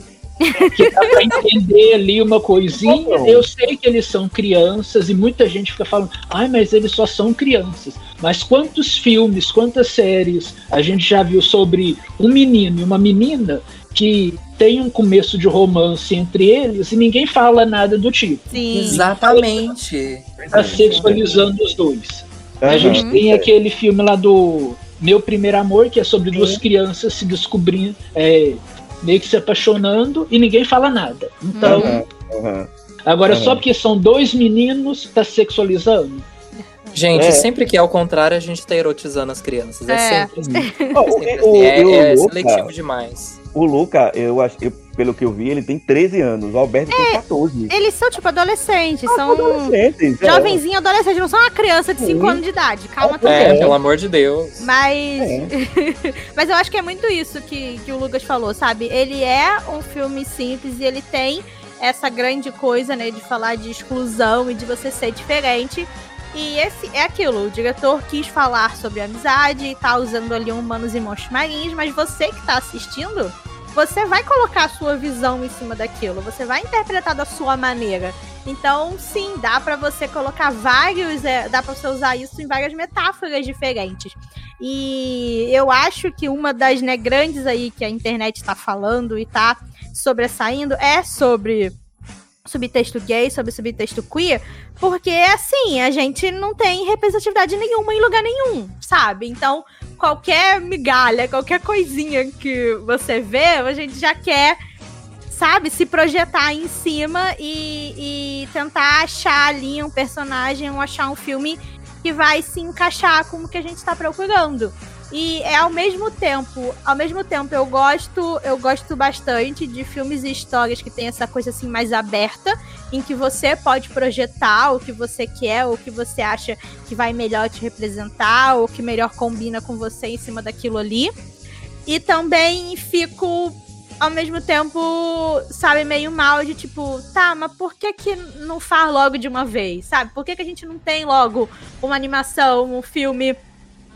que dá pra entender ali uma coisinha. Eu sei que eles são crianças e muita gente fica falando, ai, mas eles só são crianças. Mas quantos filmes, quantas séries a gente já viu sobre um menino e uma menina que tem um começo de romance entre eles e ninguém fala nada do tipo. Sim. Exatamente. Tá sexualizando os dois. A Aham. gente tem aquele filme lá do Meu Primeiro Amor, que é sobre duas crianças se descobrindo, é, meio que se apaixonando e ninguém fala nada. Então, Aham, aham. agora só porque são dois meninos, tá sexualizando? Gente, É. sempre que é ao contrário, a gente tá erotizando as crianças. É, É. sempre assim. *laughs* Ó, o- Sempre o- assim. É, o é Luca- seletivo demais. O Luca, eu acho, eu- pelo que eu vi, ele tem 13 anos. O Alberto tem 14. Eles são, tipo, adolescentes, Ah, são adolescentes. é. jovenzinho adolescente, não são uma criança de 5 Sim. anos de idade. Calma É, também. É, pelo amor de Deus. Mas. É. *laughs* Mas eu acho que é muito isso que, que o Lucas falou, sabe? Ele é um filme simples e ele tem essa grande coisa, né, de falar de exclusão e de você ser diferente. E esse é aquilo, o diretor quis falar sobre amizade e tá usando ali humanos e monstros marinhos, mas você que tá assistindo, você vai colocar a sua visão em cima daquilo, você vai interpretar da sua maneira. Então, sim, dá pra você colocar vários, é, dá pra você usar isso em várias metáforas diferentes. E eu acho que uma das né, grandes aí que a internet tá falando e tá sobressaindo é sobre subtexto gay, sobre subtexto queer, porque assim, a gente não tem representatividade nenhuma em lugar nenhum, sabe? Então, qualquer migalha, qualquer coisinha que você vê, a gente já quer, sabe, se projetar em cima e, e tentar achar ali um personagem, ou achar um filme que vai se encaixar com o que a gente está procurando. E é ao mesmo tempo, ao mesmo tempo eu gosto, eu gosto bastante de filmes e histórias que tem essa coisa assim mais aberta, em que você pode projetar o que você quer, o que você acha que vai melhor te representar, ou que melhor combina com você em cima daquilo ali. E também fico ao mesmo tempo, sabe, meio mal de tipo, tá, mas por que que não faz logo de uma vez, sabe? Por que que a gente não tem logo uma animação, um filme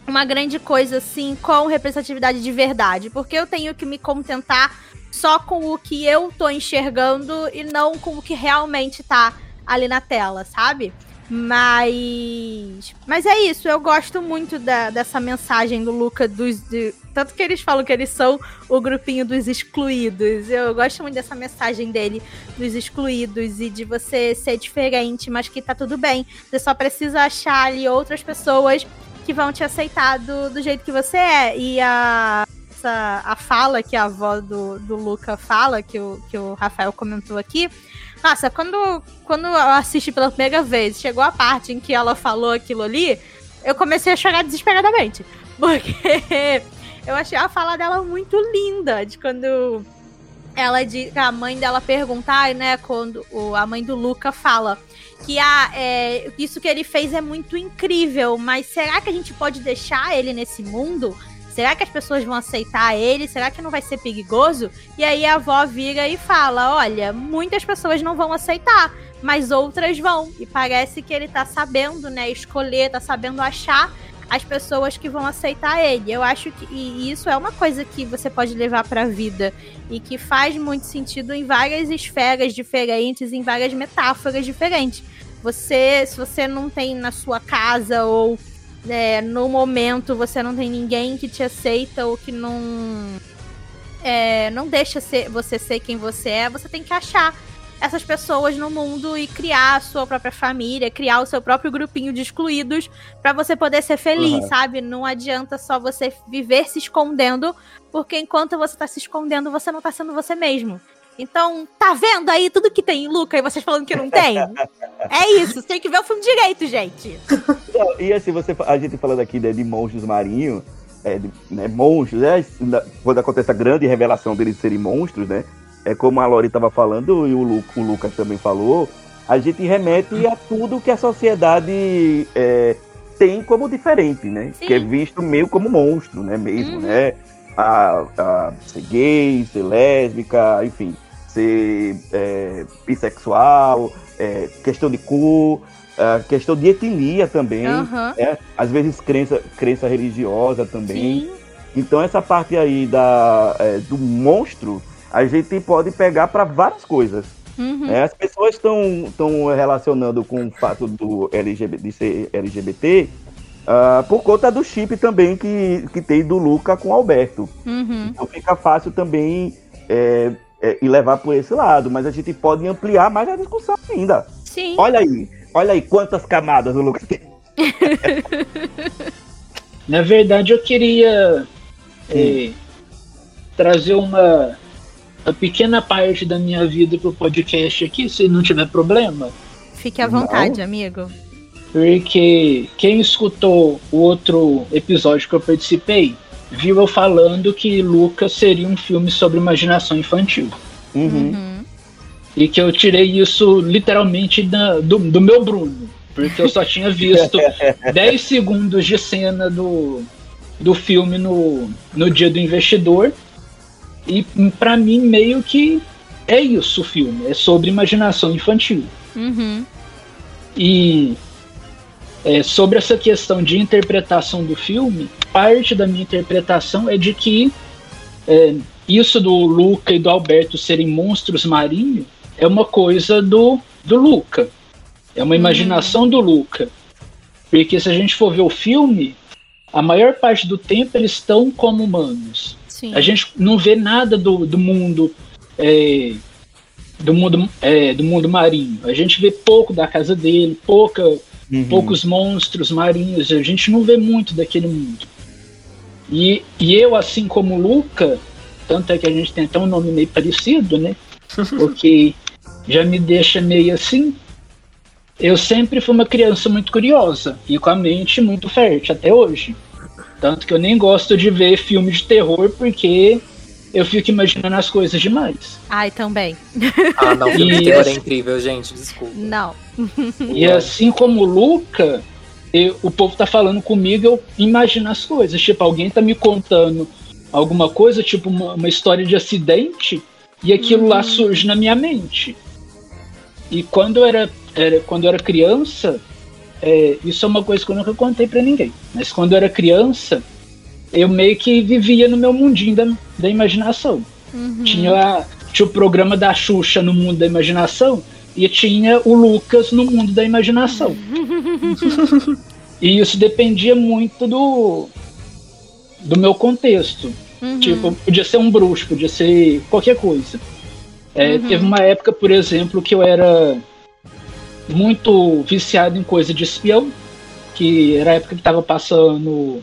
uma grande coisa assim com representatividade de verdade, porque eu tenho que me contentar só com o que eu tô enxergando e não com o que realmente tá ali na tela, sabe? Mas mas é isso, eu gosto muito da, dessa mensagem do Luca dos de- tanto que eles falam que eles são o grupinho dos excluídos. Eu gosto muito dessa mensagem dele dos excluídos e de você ser diferente, mas que tá tudo bem. Você só precisa achar ali outras pessoas que vão te aceitar do, do jeito que você é. E a, essa, a fala que a avó do, do Luca fala, que o, que o Rafael comentou aqui. Nossa, quando, quando eu assisti pela primeira vez, chegou a parte em que ela falou aquilo ali, eu comecei a chorar desesperadamente. *laughs* Porque eu achei a fala dela muito linda. De quando ela diz, a mãe dela pergunta, ai, né, quando o, a mãe do Luca fala que é, isso que ele fez é muito incrível, mas será que a gente pode deixar ele nesse mundo? Será que as pessoas vão aceitar ele? Será que não vai ser perigoso? E aí a avó vira e fala: Olha, muitas pessoas não vão aceitar, mas outras vão. E parece que ele tá sabendo, né, escolher, tá sabendo achar as pessoas que vão aceitar ele. Eu acho que e isso é uma coisa que você pode levar para a vida e que faz muito sentido em várias esferas diferentes, em várias metáforas diferentes. Você, se você não tem na sua casa ou é, no momento você não tem ninguém que te aceita ou que não é, não deixa ser, você ser quem você é, você tem que achar essas pessoas no mundo e criar a sua própria família, criar o seu próprio grupinho de excluídos para você poder ser feliz, Uhum. sabe? Não adianta só você viver se escondendo, porque enquanto você tá se escondendo, você não tá sendo você mesmo. Então, tá vendo aí tudo que tem em Luca e vocês falando que não tem? é isso, tem que ver o filme direito, gente. Não, E assim, você, a gente falando aqui né, de monstros marinhos, é, de, né, monstros, né, quando acontece a grande revelação deles serem monstros, né? É como a Lori estava falando e o, Lu, o Lucas também falou, a gente remete a tudo que a sociedade é, tem como diferente, né? Sim. Que é visto meio como monstro, né? Mesmo, Uhum. né? A, a ser gay, ser lésbica, enfim, ser é, bissexual, é, questão de cor, a questão de etnia também, né? Às vezes crença, crença religiosa também. Sim. Então essa parte aí da, é, do monstro, a gente pode pegar para várias coisas. Uhum. né? As pessoas estão relacionando com o fato do LGBT, de ser LGBT ah, por conta do chip também que, que tem do Luca com o Alberto. Uhum. Então fica fácil também é, é, e levar por esse lado, mas a gente pode ampliar mais a discussão ainda. Sim. Olha aí, olha aí quantas camadas o Lucas tem. *laughs* Na verdade, eu queria é, trazer uma, uma pequena parte da minha vida pro podcast aqui, se não tiver problema. Fique à Não. vontade, amigo. Porque quem escutou o outro episódio que eu participei, viu eu falando que Lucas seria um filme sobre imaginação infantil. Uhum. Uhum. E que eu tirei isso literalmente da- do, do meu Bruno. Porque eu só tinha visto *laughs* 10 segundos de cena do, do filme no, no dia do investidor. E pra mim, meio que é isso o filme. É sobre imaginação infantil. Uhum. E é, sobre essa questão de interpretação do filme, parte da minha interpretação é de que é, isso do Luca e do Alberto serem monstros marinhos é uma coisa do, do Luca. É uma imaginação do Luca. Porque se a gente for ver o filme, a maior parte do tempo eles estão como humanos. Sim. A gente não vê nada do, do mundo é, do mundo é, do mundo marinho. A gente vê pouco da casa dele, pouca, Uhum. poucos monstros marinhos. A gente não vê muito daquele mundo. E, e eu, assim como Luca, tanto é que a gente tem até um nome meio parecido, né? *laughs* Porque já me deixa meio assim. Eu sempre fui uma criança muito curiosa e com a mente muito fértil até hoje. Tanto que eu nem gosto de ver filme de terror porque eu fico imaginando as coisas demais. Ai, também. Ah, não, *laughs* filme de E terror é incrível, gente, desculpa. Não. E assim como o Luca, eu- o povo tá falando comigo, eu imagino as coisas. Tipo, alguém tá me contando alguma coisa, tipo uma, uma história de acidente, e aquilo lá surge na minha mente. E quando eu era, era- quando eu era criança, é, isso é uma coisa que eu nunca contei pra ninguém. Mas quando eu era criança, eu meio que vivia no meu mundinho da, da imaginação. Uhum. Tinha, tinha o programa da Xuxa no mundo da imaginação e tinha o Lucas no mundo da imaginação. *laughs* e isso dependia muito do, do meu contexto. Uhum. Tipo, podia ser um bruxo, podia ser qualquer coisa. É, Uhum. Teve uma época, por exemplo, que eu era muito viciado em coisa de espião, que era a época que tava passando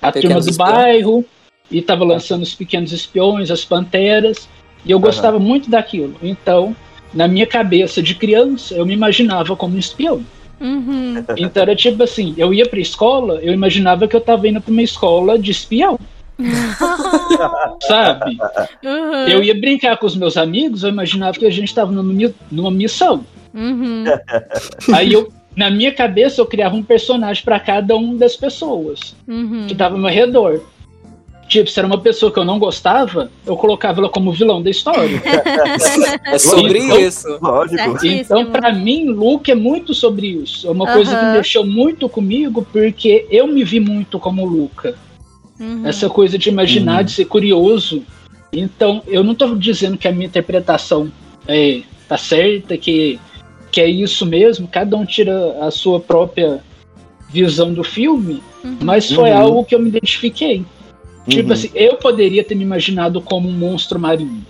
a Pequenos turma do Espiões. bairro e tava lançando os pequenos espiões, as panteras, e eu gostava muito daquilo. Então, na minha cabeça de criança, eu me imaginava como um espião. Uhum. *laughs* Então era tipo assim, eu ia pra escola, eu imaginava que eu tava indo pra uma escola de espião, *laughs* sabe? Uhum. Eu ia brincar com os meus amigos, eu imaginava que a gente tava numa, numa missão. Uhum. Aí eu, na minha cabeça, eu criava um personagem pra cada uma das pessoas Uhum. que tava ao meu redor. Tipo, se era uma pessoa que eu não gostava, eu colocava ela como vilão da história. *laughs* É sobre Então, isso. Lógico. Certíssimo. Então, pra mim, Luke é muito sobre isso. É uma coisa que Aham. mexeu muito comigo, porque eu me vi muito como Luca. Uhum. Essa coisa de imaginar, Uhum. de ser curioso. Então, eu não tô dizendo que a minha interpretação é, tá certa, que, que é isso mesmo. Cada um tira a sua própria visão do filme, Uhum. mas foi Uhum. algo que eu me identifiquei. Tipo Uhum. assim, eu poderia ter me imaginado como um monstro marinho.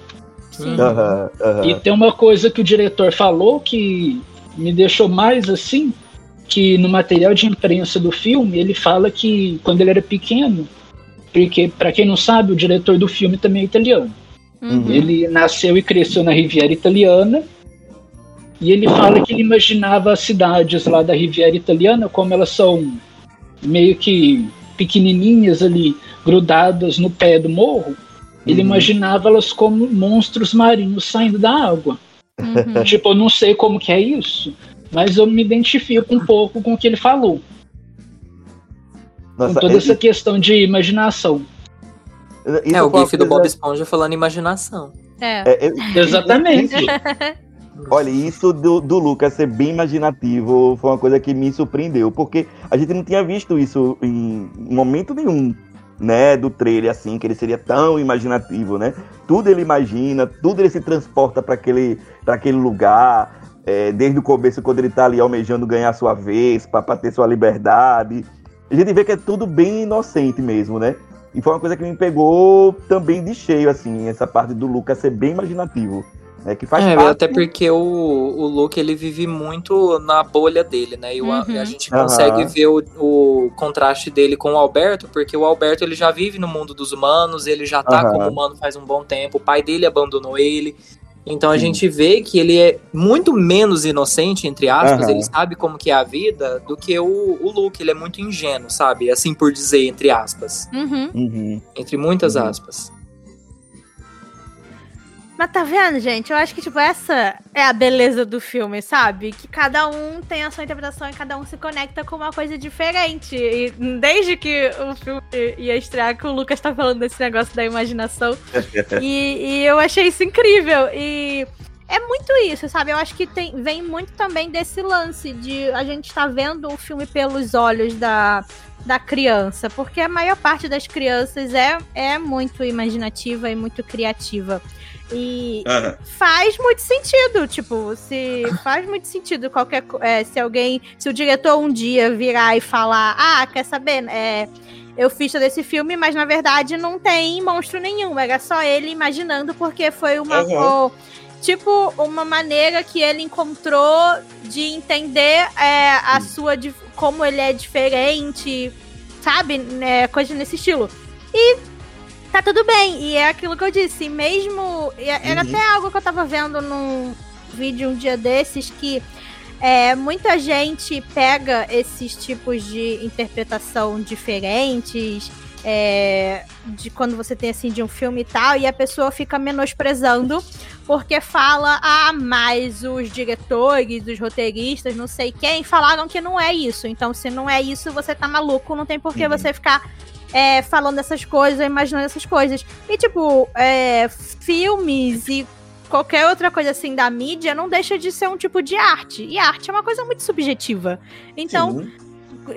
E tem uma coisa que o diretor falou que me deixou mais assim, que no material de imprensa do filme, ele fala que quando ele era pequeno, porque pra quem não sabe, o diretor do filme também é italiano. Uhum. Ele nasceu e cresceu na Riviera Italiana. E ele fala que ele imaginava as cidades lá da Riviera Italiana como elas são meio que pequenininhas ali, grudadas no pé do morro. Ele Uhum. imaginava elas como monstros marinhos saindo da água. Uhum. *laughs* Tipo, eu não sei como que é isso, mas eu me identifico um pouco com o que ele falou. Nossa, com toda é- essa questão de imaginação. isso É, o gif do Bob Esponja falando imaginação. É. é, é- Exatamente. *laughs* *laughs* Olha, isso do, do Lucas ser bem imaginativo foi uma coisa que me surpreendeu, porque a gente não tinha visto isso em momento nenhum, né, do trailer, assim, que ele seria tão imaginativo, né? Tudo ele imagina, tudo ele se transporta para aquele, aquele lugar, é, desde o começo, quando ele tá ali almejando ganhar sua vez, para ter sua liberdade. A gente vê que é tudo bem inocente mesmo, né? E foi uma coisa que me pegou também de cheio, assim, essa parte do Lucas ser bem imaginativo. Né, que faz É, parte até porque o, o Luke ele vive muito na bolha dele, né? E o- Uhum. a gente consegue ver o, o contraste dele com o Alberto, porque o Alberto ele já vive no mundo dos humanos, ele já tá Aham. como humano faz um bom tempo, o pai dele abandonou ele. Então a Sim. gente vê que ele é muito menos inocente, entre aspas, ele sabe como que é a vida, do que o, o Luke, ele é muito ingênuo, sabe? Assim por dizer, entre aspas. Uhum. Uhum. Entre muitas Uhum. aspas. Mas tá vendo, gente? Eu acho que, tipo, essa é a beleza do filme, sabe? Que cada um tem a sua interpretação e cada um se conecta com uma coisa diferente. E desde que o filme ia estrear, que o Lucas tá falando desse negócio da imaginação. *laughs* e, e eu achei isso incrível. E é muito isso, sabe? Eu acho que tem, vem muito também desse lance de a gente tá vendo o filme pelos olhos da, da criança. Porque a maior parte das crianças é, é muito imaginativa e muito criativa. E Aham. faz muito sentido, tipo, se faz muito sentido qualquer é, se alguém, se o diretor um dia virar e falar, ah, quer saber, é, eu fiz todo esse filme, mas na verdade não tem monstro nenhum, era só ele imaginando porque foi uma Uhum. tipo uma maneira que ele encontrou de entender é, a sua dif- como ele é diferente, sabe, né, coisa nesse estilo. E tá tudo bem. E é aquilo que eu disse, mesmo. Era Uhum. até algo que eu tava vendo num vídeo um dia desses que é, muita gente pega esses tipos de interpretação diferentes. é, de quando você tem assim de um filme e tal, e a pessoa fica menosprezando porque fala, ah, mas os diretores, os roteiristas, não sei quem, falaram que não é isso. Então, se não é isso, você tá maluco, não tem por que Uhum. você ficar é, falando essas coisas, imaginando essas coisas. E, tipo, é, filmes e qualquer outra coisa assim da mídia não deixa de ser um tipo de arte. E arte é uma coisa muito subjetiva. Então, Sim.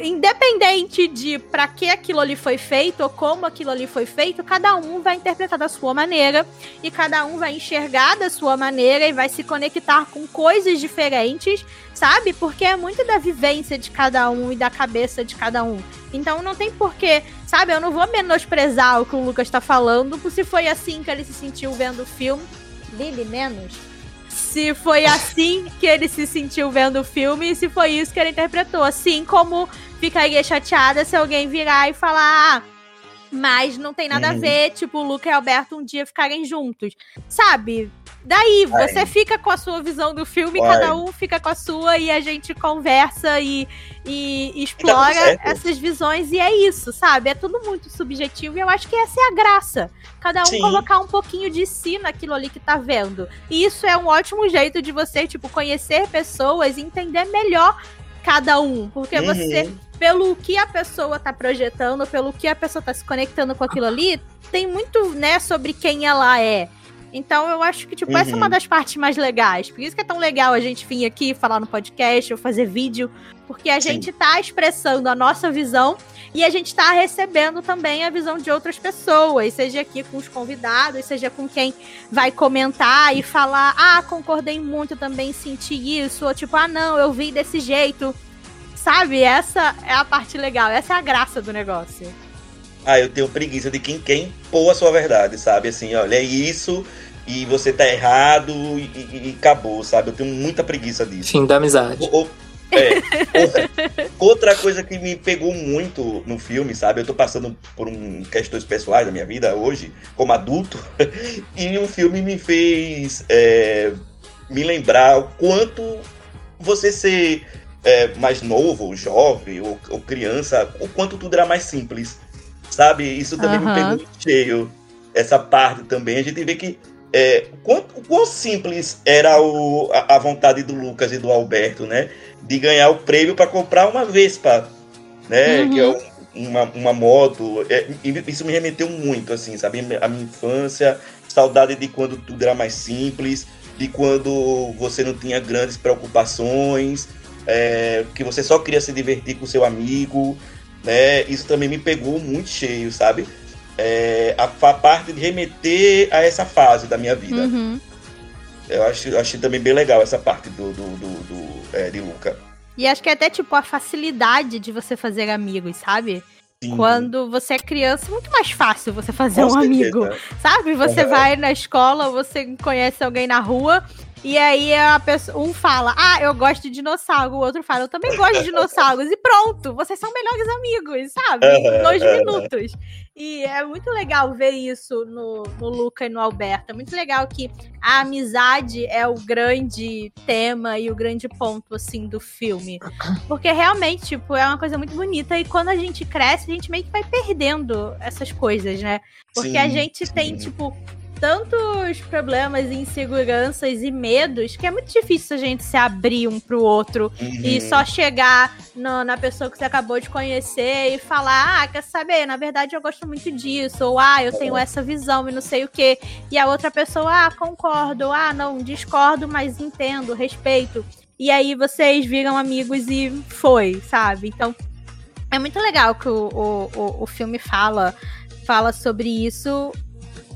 independente de pra que aquilo ali foi feito ou como aquilo ali foi feito, cada um vai interpretar da sua maneira e cada um vai enxergar da sua maneira e vai se conectar com coisas diferentes, sabe? Porque é muito da vivência de cada um e da cabeça de cada um. Então não tem porquê, sabe? Eu não vou menosprezar o que o Lucas tá falando, por se foi assim que ele se sentiu vendo o filme. Lili, menos se foi assim que ele se sentiu vendo o filme e se foi isso que ele interpretou. Assim como ficaria chateada se alguém virar e falar. Ah, mas não tem nada a Uhum. ver, tipo, o Luca e Alberto um dia ficarem juntos. Sabe? Daí, você fica com a sua visão do filme, Vai. cada um fica com a sua e a gente conversa e, e explora certo. essas visões e é isso, sabe? É tudo muito subjetivo e eu acho que essa é a graça. Cada um Sim. colocar um pouquinho de si naquilo ali que tá vendo. E isso é um ótimo jeito de você, tipo, conhecer pessoas e entender melhor cada um. Porque Uhum. você pelo que a pessoa tá projetando, pelo que a pessoa tá se conectando com aquilo ali, tem muito, né, sobre quem ela é. Então eu acho que, tipo, essa é uma Uhum. das partes mais legais. Por isso que é tão legal a gente vir aqui falar no podcast ou fazer vídeo. Porque a Sim. gente tá expressando a nossa visão e a gente tá recebendo também a visão de outras pessoas. Seja aqui com os convidados, seja com quem vai comentar e falar: ah, concordei muito, também senti isso. Ou tipo, ah, não, eu vi desse jeito. Sabe? Essa é a parte legal, essa é a graça do negócio. Ah, eu tenho preguiça de quem quer impor a sua verdade, sabe? Assim, olha, é isso e você tá errado e, e- e acabou, sabe? Eu tenho muita preguiça disso. Fim da amizade. O- o- é, outra, coisa que me pegou muito no filme, sabe? Eu tô passando por um, questões pessoais da minha vida hoje, como adulto, *laughs* e o filme me fez é, me lembrar o quanto você ser é, mais novo, jovem ou, ou criança, o quanto tudo era mais simples, sabe? Isso também me Aham. pegou muito cheio, essa parte também. A gente vê que é, o quão, o quão simples era o, a, a vontade do Lucas e do Alberto, né? De ganhar o prêmio para comprar uma Vespa, né? Uhum. Que é um- uma, uma moto. É, isso me remeteu muito, assim, sabe? A minha infância, saudade de quando tudo era mais simples, de quando você não tinha grandes preocupações, é, que você só queria se divertir com seu amigo, né? Isso também me pegou muito cheio, sabe? É, a, a parte de remeter a essa fase da minha vida. Uhum. Eu acho, achei também bem legal essa parte do, do, do, do, é, de Luca. E acho que é até, tipo, a facilidade de você fazer amigos, sabe? Sim. Quando você é criança, é muito mais fácil você fazer Com um certeza. amigo. Sabe? Você vai na escola, você conhece alguém na rua, e aí a pessoa, um fala, ah, eu gosto de dinossauro, o outro fala, eu também gosto de dinossauros, e pronto, vocês são melhores amigos, sabe? Em dois minutos. E é muito legal ver isso no, no Luca e no Alberto. É muito legal que a amizade é o grande tema e o grande ponto, assim, do filme. Porque realmente, tipo, é uma coisa muito bonita. E quando a gente cresce, a gente meio que vai perdendo essas coisas, né? Porque Sim, a gente tem, sim. tipo, tantos problemas, inseguranças e medos que é muito difícil a gente se abrir um pro outro e Uhum. só chegar no- na pessoa que você acabou de conhecer e falar: Ah, quer saber? Na verdade eu gosto muito disso. Ou ah, eu tenho essa visão e não sei o quê. E a outra pessoa, ah, concordo. Ah, não, discordo, mas entendo, respeito. E aí vocês viram amigos e foi, sabe? Então é muito legal que o, o, o, o filme fala, fala sobre isso.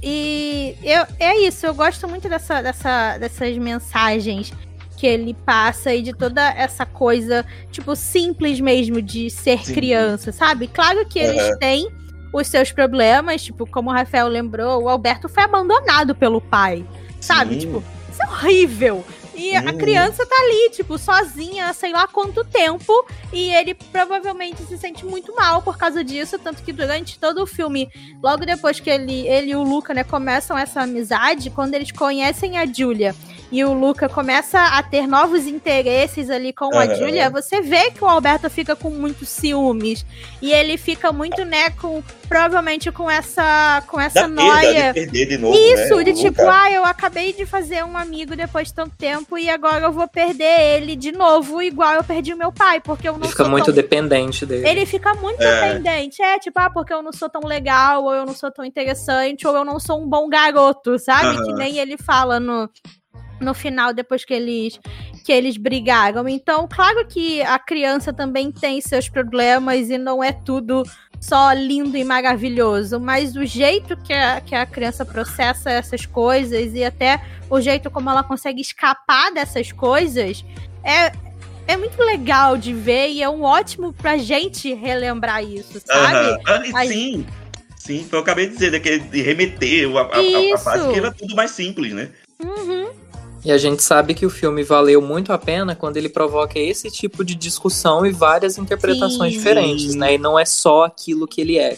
E eu, é isso, eu gosto muito dessa, dessa, dessas mensagens que ele passa e de toda essa coisa, tipo, simples mesmo de ser Sim. criança, sabe? Claro que eles Aham. têm os seus problemas, tipo, como o Rafael lembrou, o Alberto foi abandonado pelo pai, sabe? Sim. Tipo, isso é horrível. E a Uhum. criança tá ali, tipo, sozinha, sei lá quanto tempo, e ele provavelmente se sente muito mal por causa disso, tanto que durante todo o filme, logo depois que ele, ele e o Luca, né, começam essa amizade, quando eles conhecem a Julia e o Luca começa a ter novos interesses ali com a. Julia, você vê que o Alberto fica com muitos ciúmes. E ele fica muito, né, com provavelmente com essa com essa Da noia. perda, de perder de novo, Isso, né? de tipo, Luca. ah, eu acabei de fazer um amigo depois de tanto tempo e agora eu vou perder ele de novo, igual eu perdi o meu pai, porque eu não Ele fica sou muito tão... dependente dele. Ele fica muito É. dependente. É, tipo, ah, porque eu não sou tão legal, ou eu não sou tão interessante, ou eu não sou um bom garoto, sabe? Aham. Que nem ele fala no, no final, depois que eles, que eles brigaram. Então, claro que a criança também tem seus problemas e não é tudo só lindo e maravilhoso, mas o jeito que a, que a criança processa essas coisas e até o jeito como ela consegue escapar dessas coisas é, é muito legal de ver e é um ótimo pra gente relembrar isso, sabe? Aham. Ah. Sim, sim, foi o que eu acabei de dizer, né, que de remeter a, a, a, fase que era tudo mais simples, né? Uhum. E a gente sabe que o filme valeu muito a pena quando ele provoca esse tipo de discussão e várias interpretações Sim. diferentes, né? E não é só aquilo que ele é.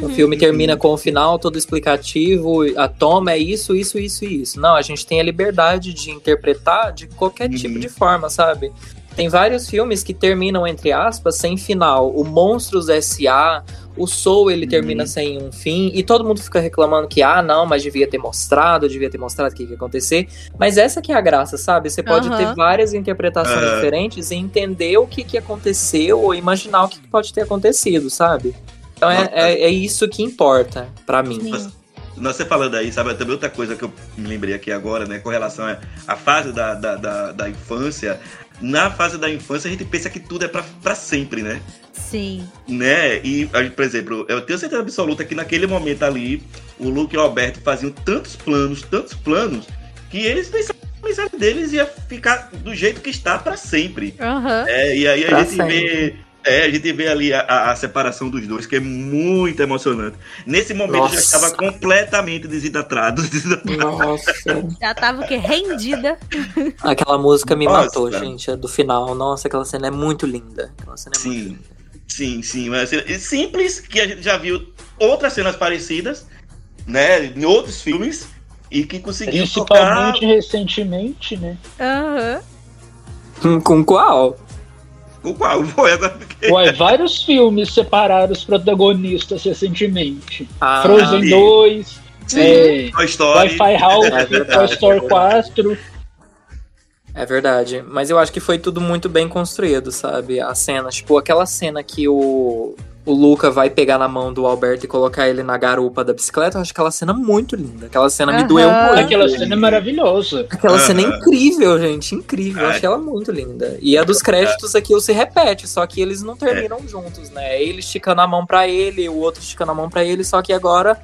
O Uhum. filme termina com o final todo explicativo, a toma é isso, isso, isso e isso. Não, a gente tem a liberdade de interpretar de qualquer Uhum. tipo de forma, sabe? Tem vários filmes que terminam, entre aspas, sem final. O Monstros S.A., o Soul, ele termina sem um fim. E todo mundo fica reclamando que, ah, não, mas devia ter mostrado, devia ter mostrado o que, que ia acontecer. Mas essa que é a graça, sabe? Você pode ter várias interpretações Aham. diferentes e entender o que, que aconteceu ou imaginar o que, que pode ter acontecido, sabe? Então é, é, é isso que importa pra mim. Sim. Você falando aí, sabe, também outra coisa que eu me lembrei aqui agora, né, com relação à à fase da, da, da, da infância. Na fase da infância, a gente pensa que tudo é pra, pra sempre, né? Sim. né? E, por exemplo, eu tenho certeza absoluta que naquele momento ali, o Luke e o Alberto faziam tantos planos, tantos planos, que eles pensavam que a amizade deles ia ficar do jeito que está pra sempre. Aham. É, e aí a Pra gente sempre. vê. É, a gente vê ali a, a- a separação dos dois, que é muito emocionante. Nesse momento eu já Nossa. estava completamente desidrado. *laughs* Nossa. Já tava o quê? Rendida. Aquela música me Nossa. matou, gente, a do final. Nossa, aquela cena é muito linda. Aquela cena é muito Sim, linda. sim, sim. Mas é simples que a gente já viu outras cenas parecidas, né? Em outros filmes. E que conseguiu tocar Principalmente recentemente, né? Aham. Hum, *laughs* Com qual? O qual? *laughs* Foi agora porque. Ué, vários filmes separaram os protagonistas recentemente. Ah, Frozen sim. 2, é, Toy Story. Wi-Fi House, *laughs* É verdade, Toy Story é verdade. 4. É verdade. Mas eu acho que foi tudo muito bem construído, sabe? A cena, tipo, aquela cena que o, o Luca vai pegar na mão do Alberto e colocar ele na garupa da bicicleta, eu acho aquela cena muito linda. Aquela cena me Aham. doeu muito. Aquela cena é maravilhosa. Aquela cena é incrível, gente. Incrível. Eu Ai. achei ela muito linda. E a dos créditos aqui se repete, só que eles não terminam juntos, né? Ele esticando a mão pra ele, o outro esticando a mão pra ele, só que agora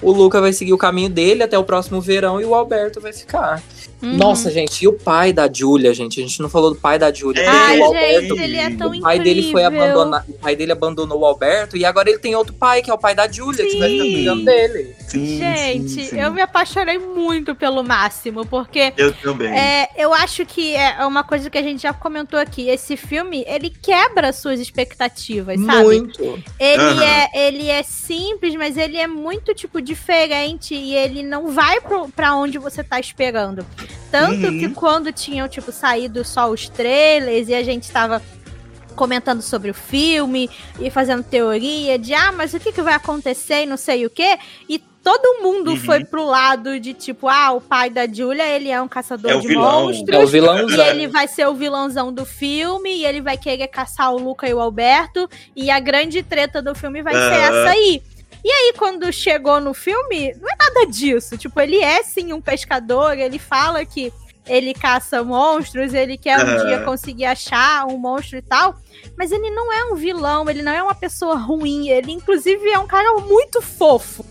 o Luca vai seguir o caminho dele até o próximo verão e o Alberto vai ficar. Uhum. Nossa, gente, e o pai da Julia, gente? A gente não falou do pai da Julia. É, Ai, o Alberto, gente, ele é tão o pai incrível. dele foi abandonar, o pai dele abandonou o Alberto e agora ele tem outro pai, que é o pai da Julia, que vai ficar Sim. cuidando dele. Sim, Gente, sim, sim. eu me apaixonei muito pelo Máximo, porque Eu também. é, eu acho que é uma coisa que a gente já comentou aqui. Esse filme, ele quebra suas expectativas, sabe? Muito. Ele, Aham. é, ele é simples, mas ele é muito, tipo, diferente e ele não vai pro, pra onde você tá esperando. Tanto Uhum. que quando tinham, tipo, saído só os trailers e a gente tava comentando sobre o filme e fazendo teoria de, ah, mas o que, que vai acontecer e não sei o quê, e todo mundo Uhum. foi pro lado de, tipo, ah, o pai da Julia, ele é um caçador É de vilão. monstros. É o E vilãozão. ele vai ser o vilãozão do filme, e ele vai querer caçar o Luca e o Alberto, e a grande treta do filme vai ser Aham. essa aí. E aí, quando chegou no filme, não é nada disso. Tipo, ele é sim um pescador, ele fala que ele caça monstros, ele quer um Aham. dia conseguir achar um monstro e tal. Mas ele não é um vilão, ele não é uma pessoa ruim, ele inclusive é um cara muito fofo.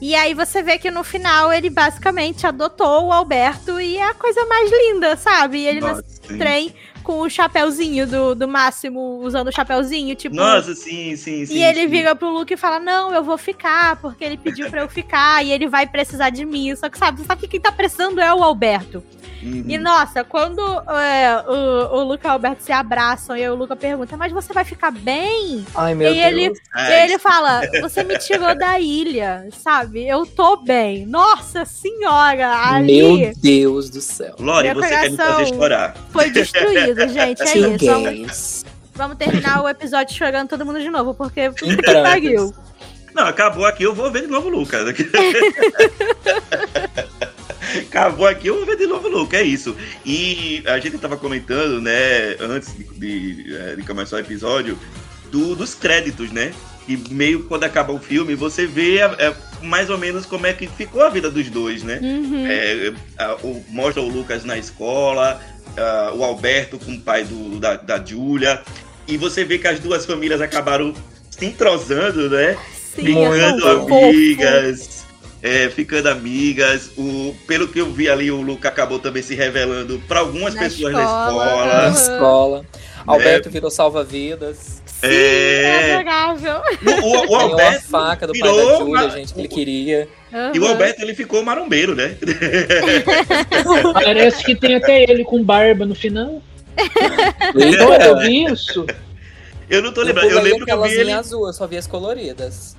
E aí você vê que no final ele basicamente adotou o Alberto e é a coisa mais linda, sabe? E ele Nossa, no trem com o chapéuzinho do, do Máximo, usando o chapéuzinho, tipo. Nossa, sim, sim, sim. e ele sim. vira pro Luke e fala: Não, eu vou ficar, porque ele pediu pra eu ficar e ele vai precisar de mim. Só que sabe, sabe que quem tá precisando é o Alberto. Uhum. E nossa, quando é, o, o Luca e o Alberto se abraçam e o Luca pergunta: Mas você vai ficar bem? Ai, meu E Deus. ele- Ai, E ele fala: Você me tirou da ilha, sabe? Eu tô bem. Nossa senhora, ali Meu Deus do céu. Lore, Meu você quer me fazer chorar. foi *laughs* destruído, gente. É Two isso. Vamos, vamos terminar o episódio chorando todo mundo de novo, porque pariu. Não, acabou aqui, eu vou ver de novo o Lucas. *laughs* acabou aqui, eu vou ver de novo o Lucas, é isso. E a gente tava comentando, né, antes de, de, eh, de começar o episódio, do- dos créditos, né? E meio quando acaba o filme, você vê é, é, mais ou menos como é que ficou a vida dos dois, né? Uhum. É, a- o- mostra o Lucas na escola, a- o Alberto com o pai do, da, da Júlia, e você vê que as duas famílias acabaram se entrosando, né? Sim, é ficando amigas, é, ficando amigas. O, pelo que eu vi ali, o Luca acabou também se revelando para algumas Na pessoas escola, na Na Aham. escola. escola. Alberto virou salva-vidas. Sim, É. é adorável. O, o- o Ganhou a Alberto faca do pai da virou Júlia, uma- gente, que ele queria. E o Uhum. Alberto ele ficou marombeiro, né? *laughs* Parece que tem até ele com barba no final. Eita, Então, eu vi isso. Eu não tô eu lembrando. Eu pulei lembro que eu vi ele. azul, eu só vi as coloridas.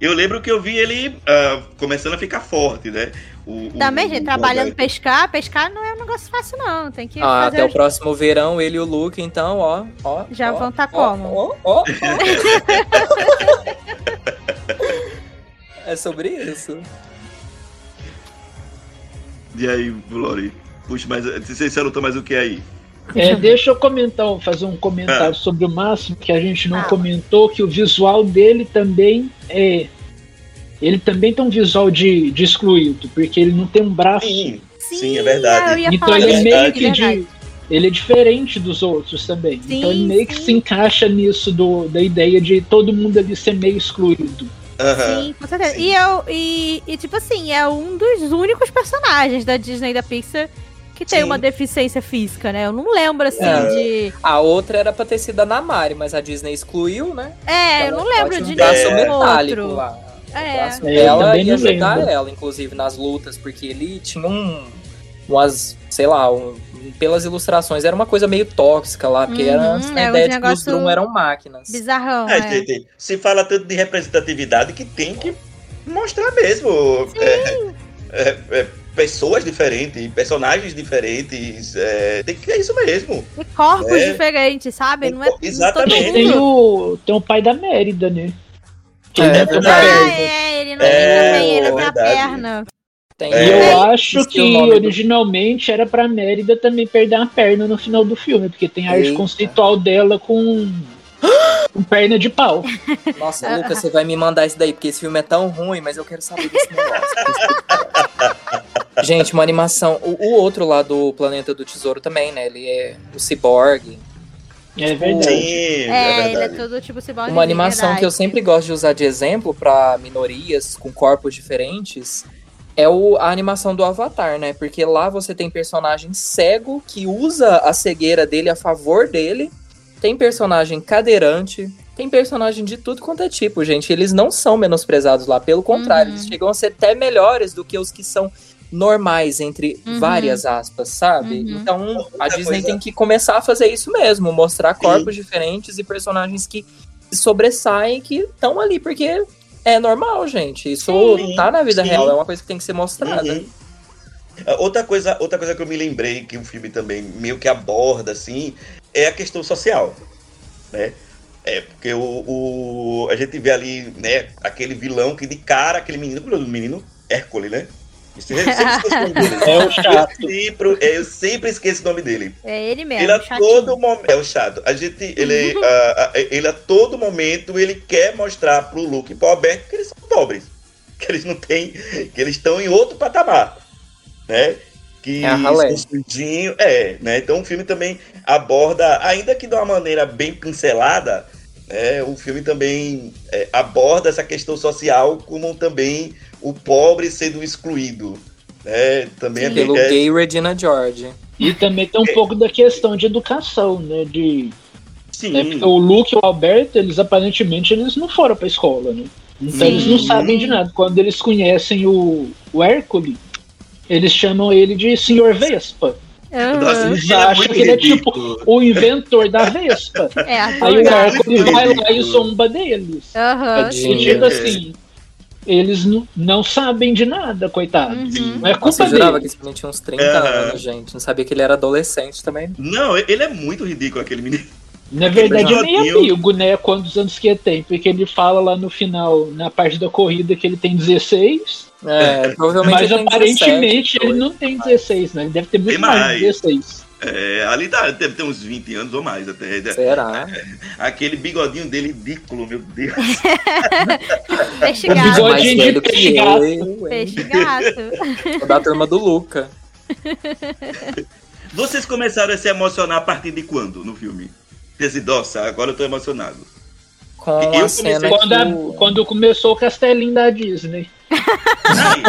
Eu lembro que eu vi ele ah, começando a ficar forte, né? O, Também, o- gente, o trabalhando pescar, pescar não é um negócio fácil, não. Tem que Ah, fazer até o próximo verão, ele e o Luke, então, ó, ó. Já ó, vão tá ó, como? Ó, ó, ó. *laughs* É sobre isso. E aí, Lori? Puxa, mas você você anotou mais o que aí? É, deixa eu comentar, fazer um comentário Ah. sobre o Máximo, que a gente não Ah. comentou, que o visual dele também é. Ele também tem um visual de, de excluído, porque ele não tem um braço. Sim, sim, é verdade. Então ele é meio de que de. Ele é diferente dos outros também. Sim, então ele meio que sim. se encaixa nisso do, da ideia de todo mundo ali ser meio excluído. Aham. Sim, com certeza. Sim. E, eu, e, e, tipo assim, é um dos únicos personagens da Disney e da Pixar que tem Sim. uma deficiência física, né? Eu não lembro, assim, É. de... A outra era pra ter sido a Namari, mas a Disney excluiu, né? É, eu não lembro de um braço nenhum metálico outro. lá. É. É, também ia ajudar lembro. ela, inclusive, nas lutas, porque ele tinha um. umas, sei lá, um- pelas ilustrações, era uma coisa meio tóxica lá, porque era Uhum, antes da é ideia de que os negócio Drum eram máquinas. Bizarrão, É, é. tem- tem- se fala tanto de representatividade que tem que mostrar mesmo. É, é, é, pessoas diferentes, personagens diferentes. é, tem que ser isso mesmo. E corpos É. diferentes, sabe? Não é Exatamente. Tem o, tem o pai da Mérida, né? Que É, ele é não tem verdade. perna. Ah, é, ele não É, tem também, ele não tem a verdade. perna. Tem E É. eu É. acho Esqueci que o nome do- originalmente era pra Mérida também perder uma perna no final do filme, porque tem a arte Eita. conceitual dela com, *gasps* com perna de pau. Nossa, Lucas, você vai me mandar isso daí, porque esse filme é tão ruim, mas eu quero saber desse negócio. *laughs* Gente, uma animação. O, o outro lá do Planeta do Tesouro também, né? Ele é o Cyborg. É Sim, verdade. é, É, ele é verdade. todo tipo ciborgue. Uma animação verdade. que eu sempre gosto de usar de exemplo pra minorias com corpos diferentes é o, a animação do Avatar, né? Porque lá você tem personagem cego que usa a cegueira dele a favor dele, tem personagem cadeirante, tem personagem de tudo quanto é tipo, gente. Eles não são menosprezados lá, pelo contrário, Uhum. eles chegam a ser até melhores do que os que são normais, entre Uhum. várias aspas, sabe? Uhum. Então a Disney coisa- tem que começar a fazer isso mesmo, mostrar corpos diferentes e personagens que se sobressaem que estão ali, porque é normal, gente. Isso Sim, tá na vida sim. real, é uma coisa que tem que ser mostrada. Uhum. Ah, Outra coisa, outra coisa que eu me lembrei que o filme também meio que aborda assim é a questão social, né? É porque o, o- a gente vê ali, né, aquele vilão que de cara, aquele menino, é o menino Hércules, né? Eu sempre *laughs* esqueço o nome dele. É o chato. Eu sempre, eu sempre esqueço o nome dele. É ele mesmo, Ele a chatinho. todo momento. É o chato. A gente. Ele, a- a- ele a todo momento ele quer mostrar pro Luke e pro Alberto que eles são pobres. Que eles não têm. Que eles estão em outro patamar. Né? Que É sujinho. É, né? Então o filme também aborda, ainda que de uma maneira bem pincelada, né? O filme também é, aborda essa questão social como também o pobre sendo excluído. Né? Também é, Pelo é, gay Regina George. E também tem um pouco da questão de educação, né? De, Sim. né, porque o Luke e o Alberto, eles aparentemente eles não foram pra escola, né? Então Sim. eles não sabem de nada. Quando eles conhecem o, o Hércules, eles chamam ele de Senhor Vespa. Nossa, Eles ele é acham que ele é ridículo. O inventor da Vespa. *laughs* É, Aí o. Hércules vai lá e zomba deles. E sim. tipo assim, eles não, sabem de nada, coitados. Uhum. Não é Nossa, culpa eu jurava que dele. esse menino tinha uns 30 Aham. anos, gente. Não sabia que ele era adolescente também. Não, ele é muito ridículo, aquele menino. Na verdade, é meio amigo, né? Quantos anos que ele tem? Porque ele fala lá no final, na parte da corrida, que ele tem 16, É, provavelmente mas ele tem aparentemente 17, ele não tem 16, né? Ele deve ter muito Tem mais, mais. de 16. É, ali tá, deve ter uns 20 anos ou mais até. Será? Aquele bigodinho dele ridículo, meu Deus. *laughs* Peixe O gato. bigode- Mais de peixe gato. eu? Peixe gato. Da turma do Luca. *laughs* Vocês começaram a se emocionar a partir de quando no filme? Desse, nossa, agora eu tô emocionado. Com Eu a comecei cena Quando, que a- o- quando começou o castelinho da Disney. Aí,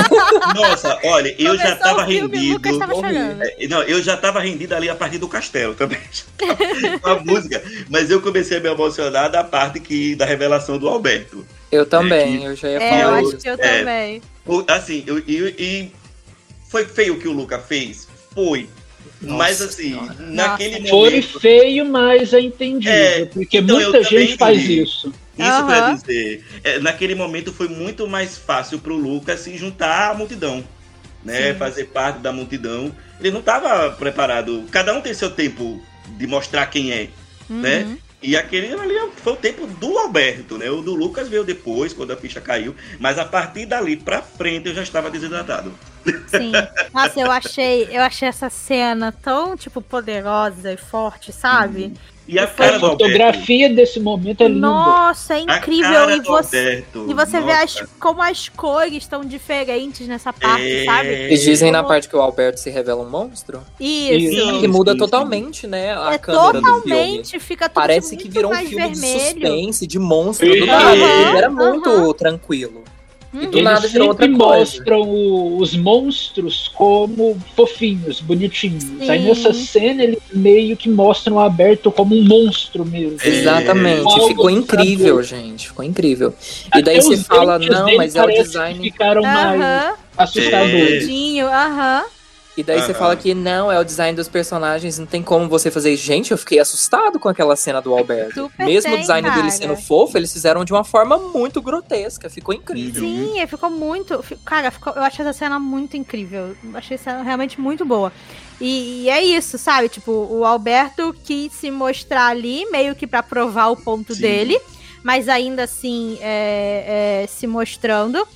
nossa, olha, eu já Começou tava o filme, rendido. Tava. É, Não, eu já tava rendido ali a partir do castelo também. *laughs* Com a música. Mas eu comecei a me emocionar da parte que, da revelação do Alberto. Eu também, eu já ia É, eu falar acho isso. que eu É. também. Assim, eu, eu- e foi feio o que o Luca fez? Foi. Mas Nossa assim, Senhora. naquele Foi momento. feio, mas é entendível. É, porque então eu muita gente faz entendi. isso. Isso Aham. pra dizer. é, naquele momento foi muito mais fácil pro Lucas se juntar à multidão. né? Sim. Fazer parte da multidão. Ele não estava preparado. Cada um tem seu tempo de mostrar quem é, né? Uhum. E aquele ali foi o tempo do Alberto, né? O do Lucas veio depois, quando a ficha caiu. Mas a partir dali pra frente eu já estava desidratado. Sim. Nossa, eu achei, eu achei essa cena tão, tipo, poderosa e forte, sabe? E a E cara do fotografia desse momento é linda. Nossa, é incrível. E você, e você vê as, como as cores estão diferentes nessa parte, É. sabe? Eles dizem na parte que o Alberto se revela um monstro. Isso. Sim, Que muda sim, totalmente, né? A É câmera do filme. totalmente, fica tudo Parece que virou um filme de vermelho. suspense, de monstro. Do nada. Ele era muito tranquilo. Uhum. E do Eles nada virou outra sempre coisa. mostram o- os monstros como fofinhos, bonitinhos. Aí Sim. nessa cena eles meio que mostram o Aberto como um monstro mesmo. É. Exatamente, ficou incrível, assustador. gente. Ficou incrível. E Até daí você fala, não, mas é o design. Ficaram mais Aham. assustadores. Verdinho, aham. E daí você Aham. fala que não, é o design dos personagens, não tem como você fazer. Gente, eu fiquei assustado com aquela cena do Alberto. Super Mesmo o design dele cara. sendo fofo, eles fizeram de uma forma muito grotesca. Ficou incrível. Sim, ficou muito. Cara, ficou- eu achei essa cena muito incrível. Eu Achei essa realmente muito boa. E, e é isso, sabe? Tipo, o Alberto quis se mostrar ali, meio que pra provar o ponto Sim. dele, mas ainda assim é, é, se mostrando.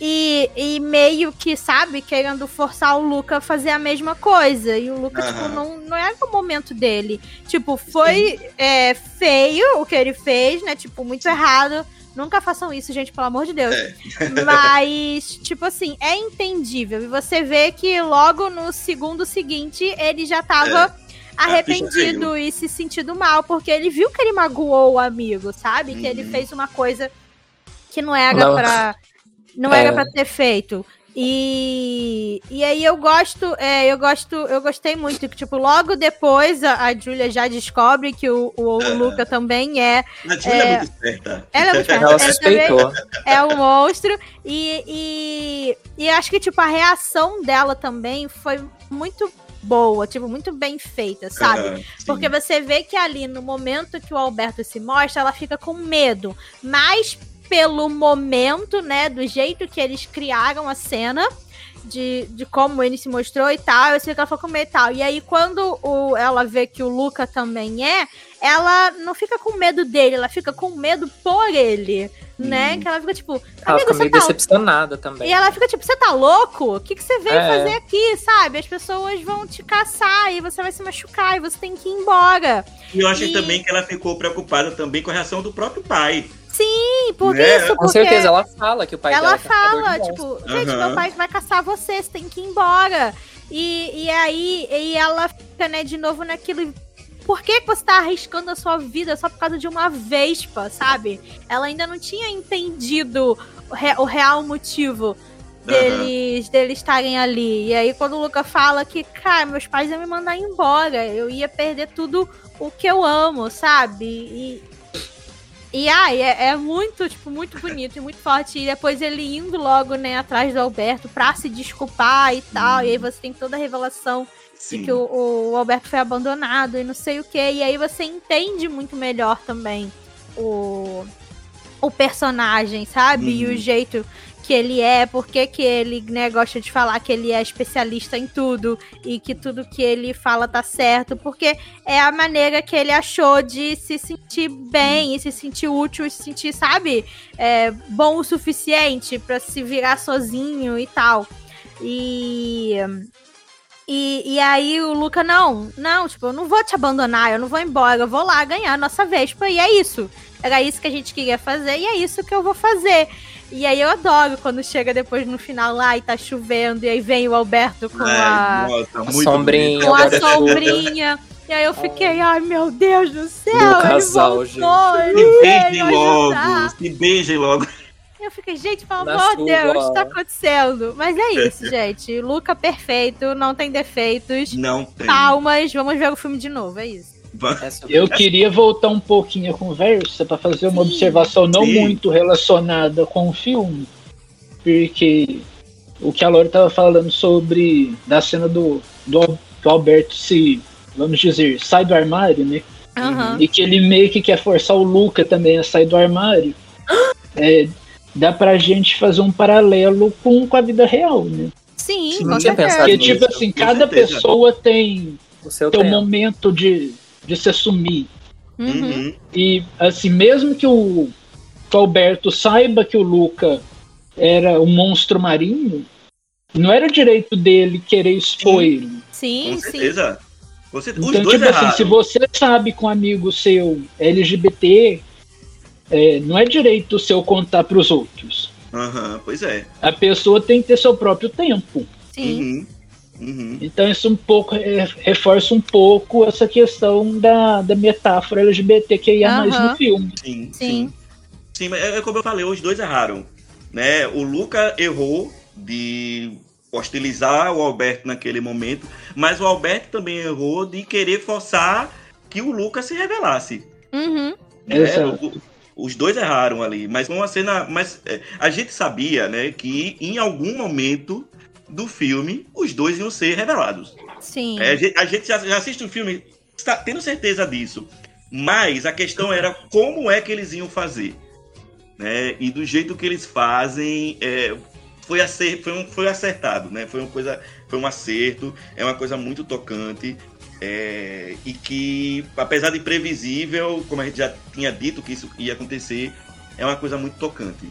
E, e meio que, sabe, querendo forçar o Luca a fazer a mesma coisa. E o Luca, tipo, Aham. não, não era o momento dele. Tipo, foi é, feio o que ele fez, né? Tipo, muito errado. Nunca façam isso, gente, pelo amor de Deus. É. *laughs* Mas, tipo assim, é entendível. E você vê que logo no segundo seguinte ele já tava arrependido e se sentindo mal, porque ele viu que ele magoou o amigo, sabe? Que ele Uhum. fez uma coisa que não era Não. pra. Não É. era pra ter feito. E, e aí eu gosto, é, eu gosto, eu gostei muito que, tipo, logo depois a, a Julia já descobre que o, o, o Luca também é A Julia é, muito esperta. ela é muito esperta. Ela suspeitou. é um monstro. E, e, e acho que, tipo, a reação dela também foi muito boa, tipo, muito bem feita, sabe? Sim. Porque você vê que ali, no momento que o Alberto se mostra, ela fica com medo. Mas pelo momento, né, do jeito que eles criaram a cena, de, de como ele se mostrou e tal, eu sei que ela ficou com medo e tal. E aí, quando o, ela vê que o Luca também é, ela não fica com medo dele, ela fica com medo por ele, né? Hum. Que ela fica tipo, Ela amigo, fica você meio tá decepcionada também. e ela fica tipo, você tá louco? O que, que você veio É. fazer aqui, sabe? As pessoas vão te caçar e você vai se machucar e você tem que ir embora. E eu achei E- também que ela ficou preocupada também com a reação do próprio pai. Sim, por Né? isso, Com porque certeza, ela fala que o pai dela ela é caçador fala, tipo, monstros. gente, meu pai vai caçar você, você tem que ir embora. E, e aí, e ela fica, né, de novo naquilo. Por que, você tá arriscando a sua vida só por causa de uma vespa, sabe? Ela ainda não tinha entendido o, re- o real motivo deles, deles estarem ali. E aí, quando o Luca fala que, cara, meus pais iam me mandar embora, eu ia perder tudo o que eu amo, sabe? E, e ai, é, é muito, tipo, muito bonito e muito forte. E depois ele indo logo, né, atrás do Alberto pra se desculpar e tal. E aí você tem toda a revelação Sim. de que o, o Alberto foi abandonado e não sei o que. E aí você entende muito melhor também o, o personagem, sabe? E o Uhum. jeito que ele é, porque que ele né, gosta de falar que ele é especialista em tudo e que tudo que ele fala tá certo, porque é a maneira que ele achou de se sentir bem e se sentir útil, se sentir, sabe, é, bom o suficiente pra se virar sozinho e tal. E, e, e aí o Luca, não, não, tipo, eu não vou te abandonar, eu não vou embora, eu vou lá ganhar a nossa Vespa, e é isso. Era isso que a gente queria fazer, e é isso que eu vou fazer. E aí eu adoro quando chega depois no final lá e tá chovendo, e aí vem o Alberto com a, Ai, nossa, muito sombrinha, com a sombrinha. E aí eu fiquei, ai meu Deus do céu, ele casal, voltou, Se ele beijem logo, ajudar. se beijem logo. Eu fiquei, gente, pelo amor de Deus, o que tá acontecendo? Mas é isso, *laughs* gente. Luca perfeito, não tem defeitos. Não tem. Palmas, vamos ver o filme de novo, é isso. É Eu queria voltar um pouquinho a conversa para fazer uma Sim. observação não Sim. muito relacionada com o filme, porque o que a Laura estava falando sobre da cena do, do, do Alberto se, vamos dizer, sai do armário, né? Aham. E que ele meio que quer forçar o Luca também a sair do armário. *gasps* É, dá pra gente fazer um paralelo com, com a vida real, né? Sim, Sim, pensado Porque, tipo assim, cada pessoa tem O seu tempo. momento de, de se assumir. Uhum. Uhum. E, assim, mesmo que o, que o Alberto saiba que o Luca era um monstro marinho, não era direito dele querer expor Sim. ele. Sim, Com sim. certeza. Você, os Então, dois tipo erraram. assim, se você sabe que um amigo seu é LGBT, é, não é direito seu contar pros outros. Aham, pois é. A pessoa tem que ter seu próprio tempo. Sim. Uhum. Uhum. Então isso um pouco é, reforça um pouco essa questão da, da metáfora LGBTQIA mais Aham. no filme. Sim, Sim. sim. Sim, mas é, é como eu falei, os dois erraram. Né? O Luca errou de hostilizar o Alberto naquele momento, mas o Alberto também errou de querer forçar que o Luca se revelasse. Uhum. Exato. O- os dois erraram ali, mas foi uma cena. Mas é, a gente sabia, né, que em algum momento do filme os dois iam ser revelados. Sim. É, a gente, já, já assiste o filme está tendo certeza disso. Mas a questão era como é que eles iam fazer. Né? E do jeito que eles fazem, é, foi, acer, foi, um, foi acertado, né? Foi uma coisa, foi um acerto, é uma coisa muito tocante. é, e que, apesar de imprevisível, como a gente já tinha dito que isso ia acontecer, é uma coisa muito tocante.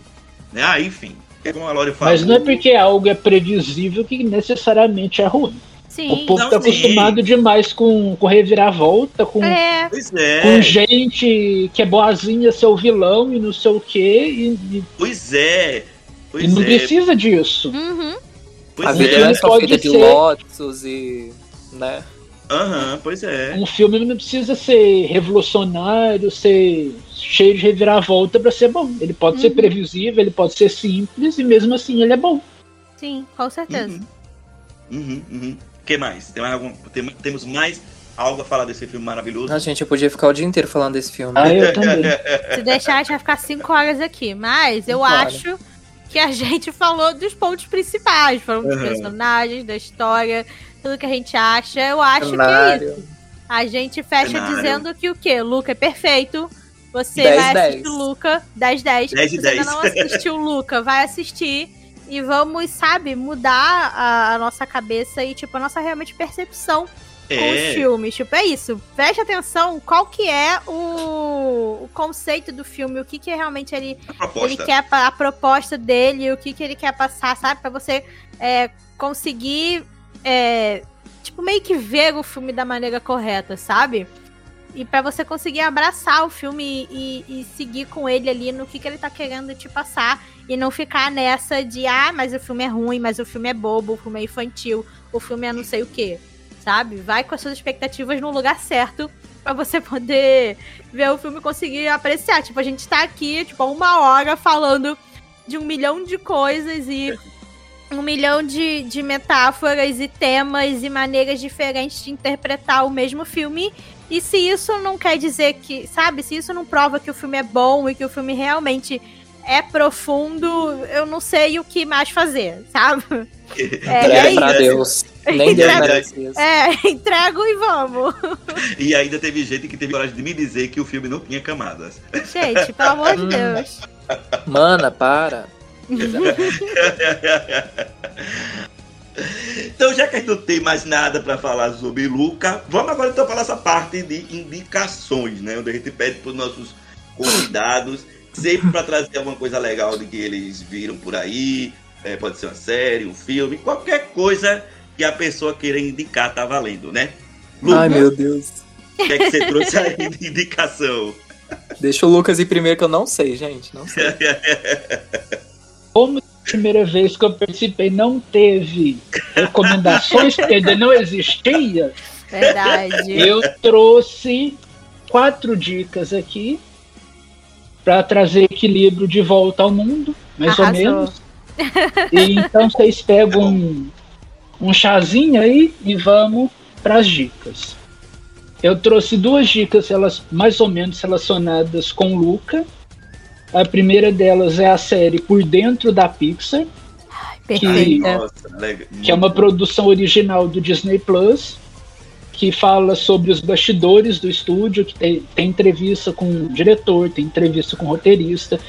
Né? Ah, enfim, é como a falou. Mas não é porque algo é previsível que necessariamente é ruim. Sim. O povo Não, tá sim. acostumado demais com, com reviravolta, com, É, é. com gente que é boazinha ser o vilão e não sei o quê, e, e- Pois é. e Pois não é. precisa disso. uhum. Pois A é. vida não é só feita de ser. lotos e. né? Aham, pois é. Um filme não precisa ser revolucionário, ser cheio de reviravolta pra ser bom. Ele pode ser Uhum. previsível, ele pode ser simples e mesmo assim ele é bom. Sim, com certeza. Uhum. Uhum, uhum. O que mais? Tem mais algum, tem- temos mais algo a falar desse filme maravilhoso? A gente, eu podia ficar o dia inteiro falando desse filme. Ah, eu *laughs* também. Se deixar, a gente vai ficar cinco horas aqui. Mas eu Claro. acho que a gente *laughs* falou dos pontos principais. Falamos dos Uhum. personagens, da história, tudo que a gente acha. Eu acho que é Cenário. isso. A gente fecha Cenário. dizendo que o quê? Luca é perfeito. Você 10, vai 10. assistir o Luca 10 10. 10 de Se você ainda 10. não assistiu o Luca, vai assistir. E vamos, sabe, mudar a, a nossa cabeça e, tipo, a nossa realmente percepção com os É, filmes. Tipo, é isso. Preste atenção qual que é o, o conceito do filme, o que que realmente ele, ele quer, a proposta dele, o que que ele quer passar, sabe? Pra você é, conseguir, é, tipo, meio que ver o filme da maneira correta, sabe? E pra você conseguir abraçar o filme e, e seguir com ele ali no que, que ele tá querendo te passar. E não ficar nessa de, ah, mas o filme é ruim, mas o filme é bobo, o filme é infantil, o filme é não sei o quê. Sabe? Vai com as suas expectativas no lugar certo pra você *laughs* poder ver o filme e conseguir apreciar. Tipo, a gente tá aqui, tipo, uma hora falando de um milhão de coisas e um milhão de, de metáforas e temas e maneiras diferentes de interpretar o mesmo filme. E se isso não quer dizer que, sabe, se isso não prova que o filme é bom e que o filme realmente é profundo, eu não sei o que mais fazer, sabe? *laughs* É, Entrega é pra. Deus. Nem Deus Entrega- merece isso. É, *laughs* entrego e vamos. *laughs* E ainda teve gente que teve coragem de me dizer que o filme não tinha camadas. Gente, pelo amor de. Deus. Mana, para. *laughs* Então, já que a gente não tem mais nada para falar sobre Luca, vamos agora então falar essa parte de indicações, né? Onde a gente pede para os nossos convidados, sempre para trazer alguma coisa legal de que eles viram por aí. É, pode ser uma série, um filme, qualquer coisa que a pessoa queira indicar tá valendo, né? Ai, meu Deus. o que é que você trouxe aí de indicação? Deixa o Lucas ir primeiro que eu não sei, gente. Não sei. *laughs* Como a primeira vez que eu participei não teve recomendações, porque ainda não existia, Verdade. eu trouxe quatro dicas aqui para trazer equilíbrio de volta ao mundo, mais ou Arrasou. menos. E então vocês pegam um, um chazinho aí e vamos para as dicas. Eu trouxe duas dicas elas mais ou menos relacionadas com o Luca. A primeira delas é a série Por Dentro da Pixar, legal. que é uma produção original do Disney Plus, que fala sobre os bastidores do estúdio, que tem, tem entrevista com o diretor, tem entrevista com o roteirista.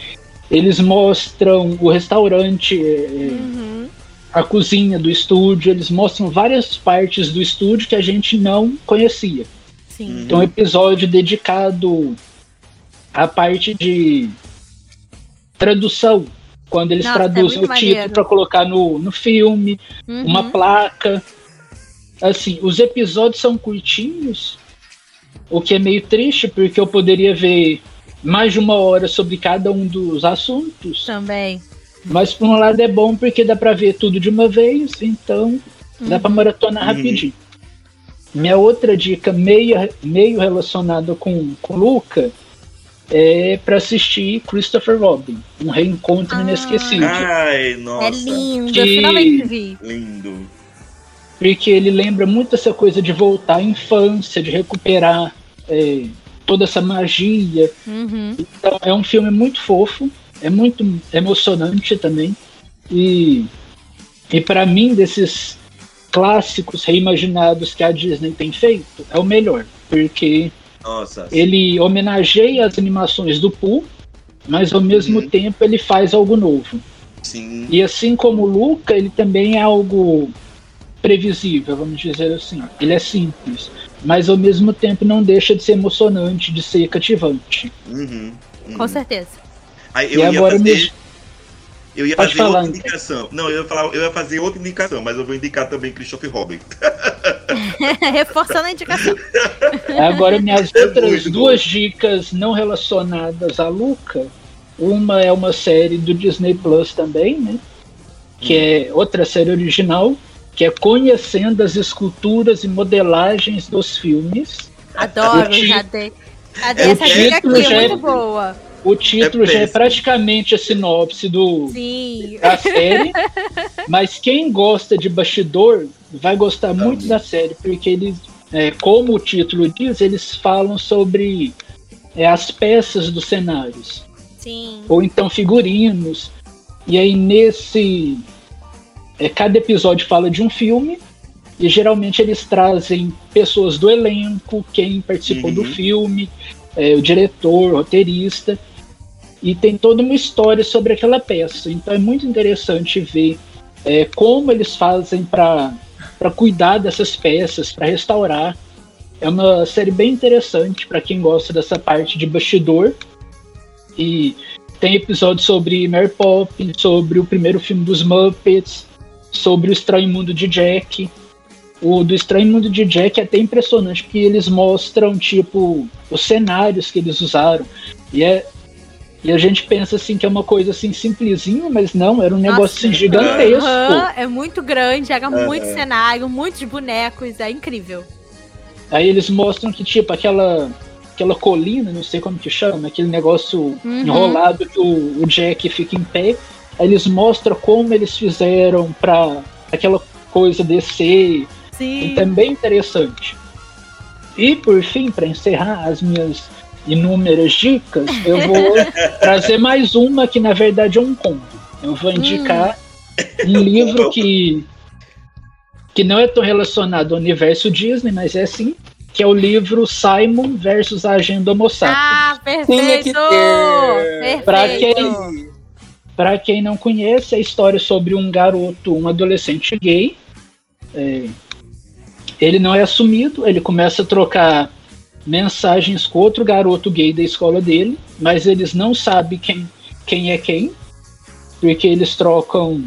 Eles mostram o restaurante, é, Uhum. a cozinha do estúdio, eles mostram várias partes do estúdio que a gente não conhecia. Sim. Tem um episódio dedicado à parte de tradução, quando eles Nossa, é traduzem muito o título maneiro. para colocar no, no filme, Uhum. uma placa. Assim, os episódios são curtinhos, o que é meio triste, porque eu poderia ver mais de uma hora sobre cada um dos assuntos. Também. Mas por um lado é bom porque dá pra ver tudo de uma vez, então dá pra maratonar Uhum. rapidinho. Minha outra dica, meio, meio relacionada com o Luca, é pra assistir Christopher Robin, um reencontro Ah. inesquecível. Ai, nossa. É lindo, Que- eu finalmente vi. Lindo. Porque ele lembra muito essa coisa de voltar à infância, de recuperar é, toda essa magia. Uhum. Então, é um filme muito fofo, é muito emocionante também. E, e para mim, desses clássicos reimaginados que a Disney tem feito, é o melhor. Porque Nossa. ele homenageia as animações do Pooh, mas ao mesmo Uhum. tempo ele faz algo novo. Sim. E assim como o Luca, ele também é algo previsível, vamos dizer assim. Ele é simples, mas ao mesmo tempo não deixa de ser emocionante, de ser cativante. Uhum. uhum. Com certeza. Aí E eu ia agora fazer, me- eu ia Pode fazer falar, outra André. indicação. Não, eu ia falar, eu ia fazer outra indicação, mas eu vou indicar também Christopher Robin. *laughs* Reforçando a indicação. *laughs* Agora, minhas É outras duas dicas não relacionadas a Luca. Uma é uma série do Disney Plus também, né? Que é outra série original, que é Conhecendo as Esculturas e Modelagens dos Filmes. Adoro, já dei. Já dei É, essa o dica aqui, é- muito boa. O título É já é praticamente a sinopse do, Sim. da série, *laughs* mas quem gosta de bastidor vai gostar muito da série, porque eles, é, como o título diz, eles falam sobre é, as peças dos cenários, Sim. ou então figurinos, e aí nesse. é, cada episódio fala de um filme, e geralmente eles trazem pessoas do elenco, quem participou do Uhum. filme, é, o diretor, o roteirista, e tem toda uma história sobre aquela peça. Então é muito interessante ver é, como eles fazem para cuidar dessas peças, para restaurar. É uma série bem interessante para quem gosta dessa parte de bastidor. E tem episódios sobre Mary Poppins, sobre o primeiro filme dos Muppets, sobre o Estranho Mundo de Jack. O do Estranho Mundo de Jack é até impressionante, porque eles mostram, tipo, os cenários que eles usaram. E, é, e a gente pensa, assim, que é uma coisa, assim, simplesinha, mas não, era um negócio, assim, Nossa, gigantesco. aham, é muito grande, era muito cenário, muitos bonecos, é incrível. Aí eles mostram que, tipo, aquela, aquela colina, não sei como que chama, aquele negócio Uhum. enrolado que o, o Jack fica em pé. Aí eles mostram como eles fizeram pra aquela coisa descer. Sim. Então é bem interessante. E por fim, para encerrar as minhas inúmeras dicas, eu vou *laughs* trazer mais uma que na verdade é um conto. Eu vou indicar um livro que que não é tão relacionado ao universo Disney, mas é sim, que é o livro Simon versus a Agenda Homo Sapiens. Ah, que perfeito! ter. Pra Perfeito! Para quem não conhece, é a história sobre um garoto, um adolescente gay. É, ele não é assumido, ele começa a trocar mensagens com outro garoto gay da escola dele, mas eles não sabem quem, quem é quem, porque eles trocam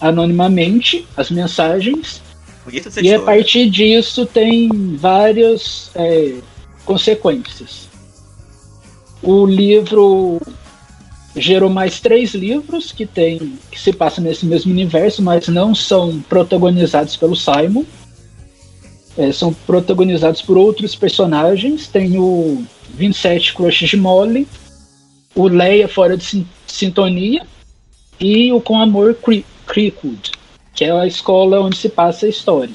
anonimamente as mensagens. E a partir disso tem várias é, consequências. O livro gerou mais três livros que tem que se passam nesse mesmo universo, mas não são protagonizados pelo Simon. É, são protagonizados por outros personagens. Tem o 27 Crushes de Molly, o Leia Fora de Sin- Sintonia e o Com Amor Cre- Creekwood que é a escola onde se passa a história.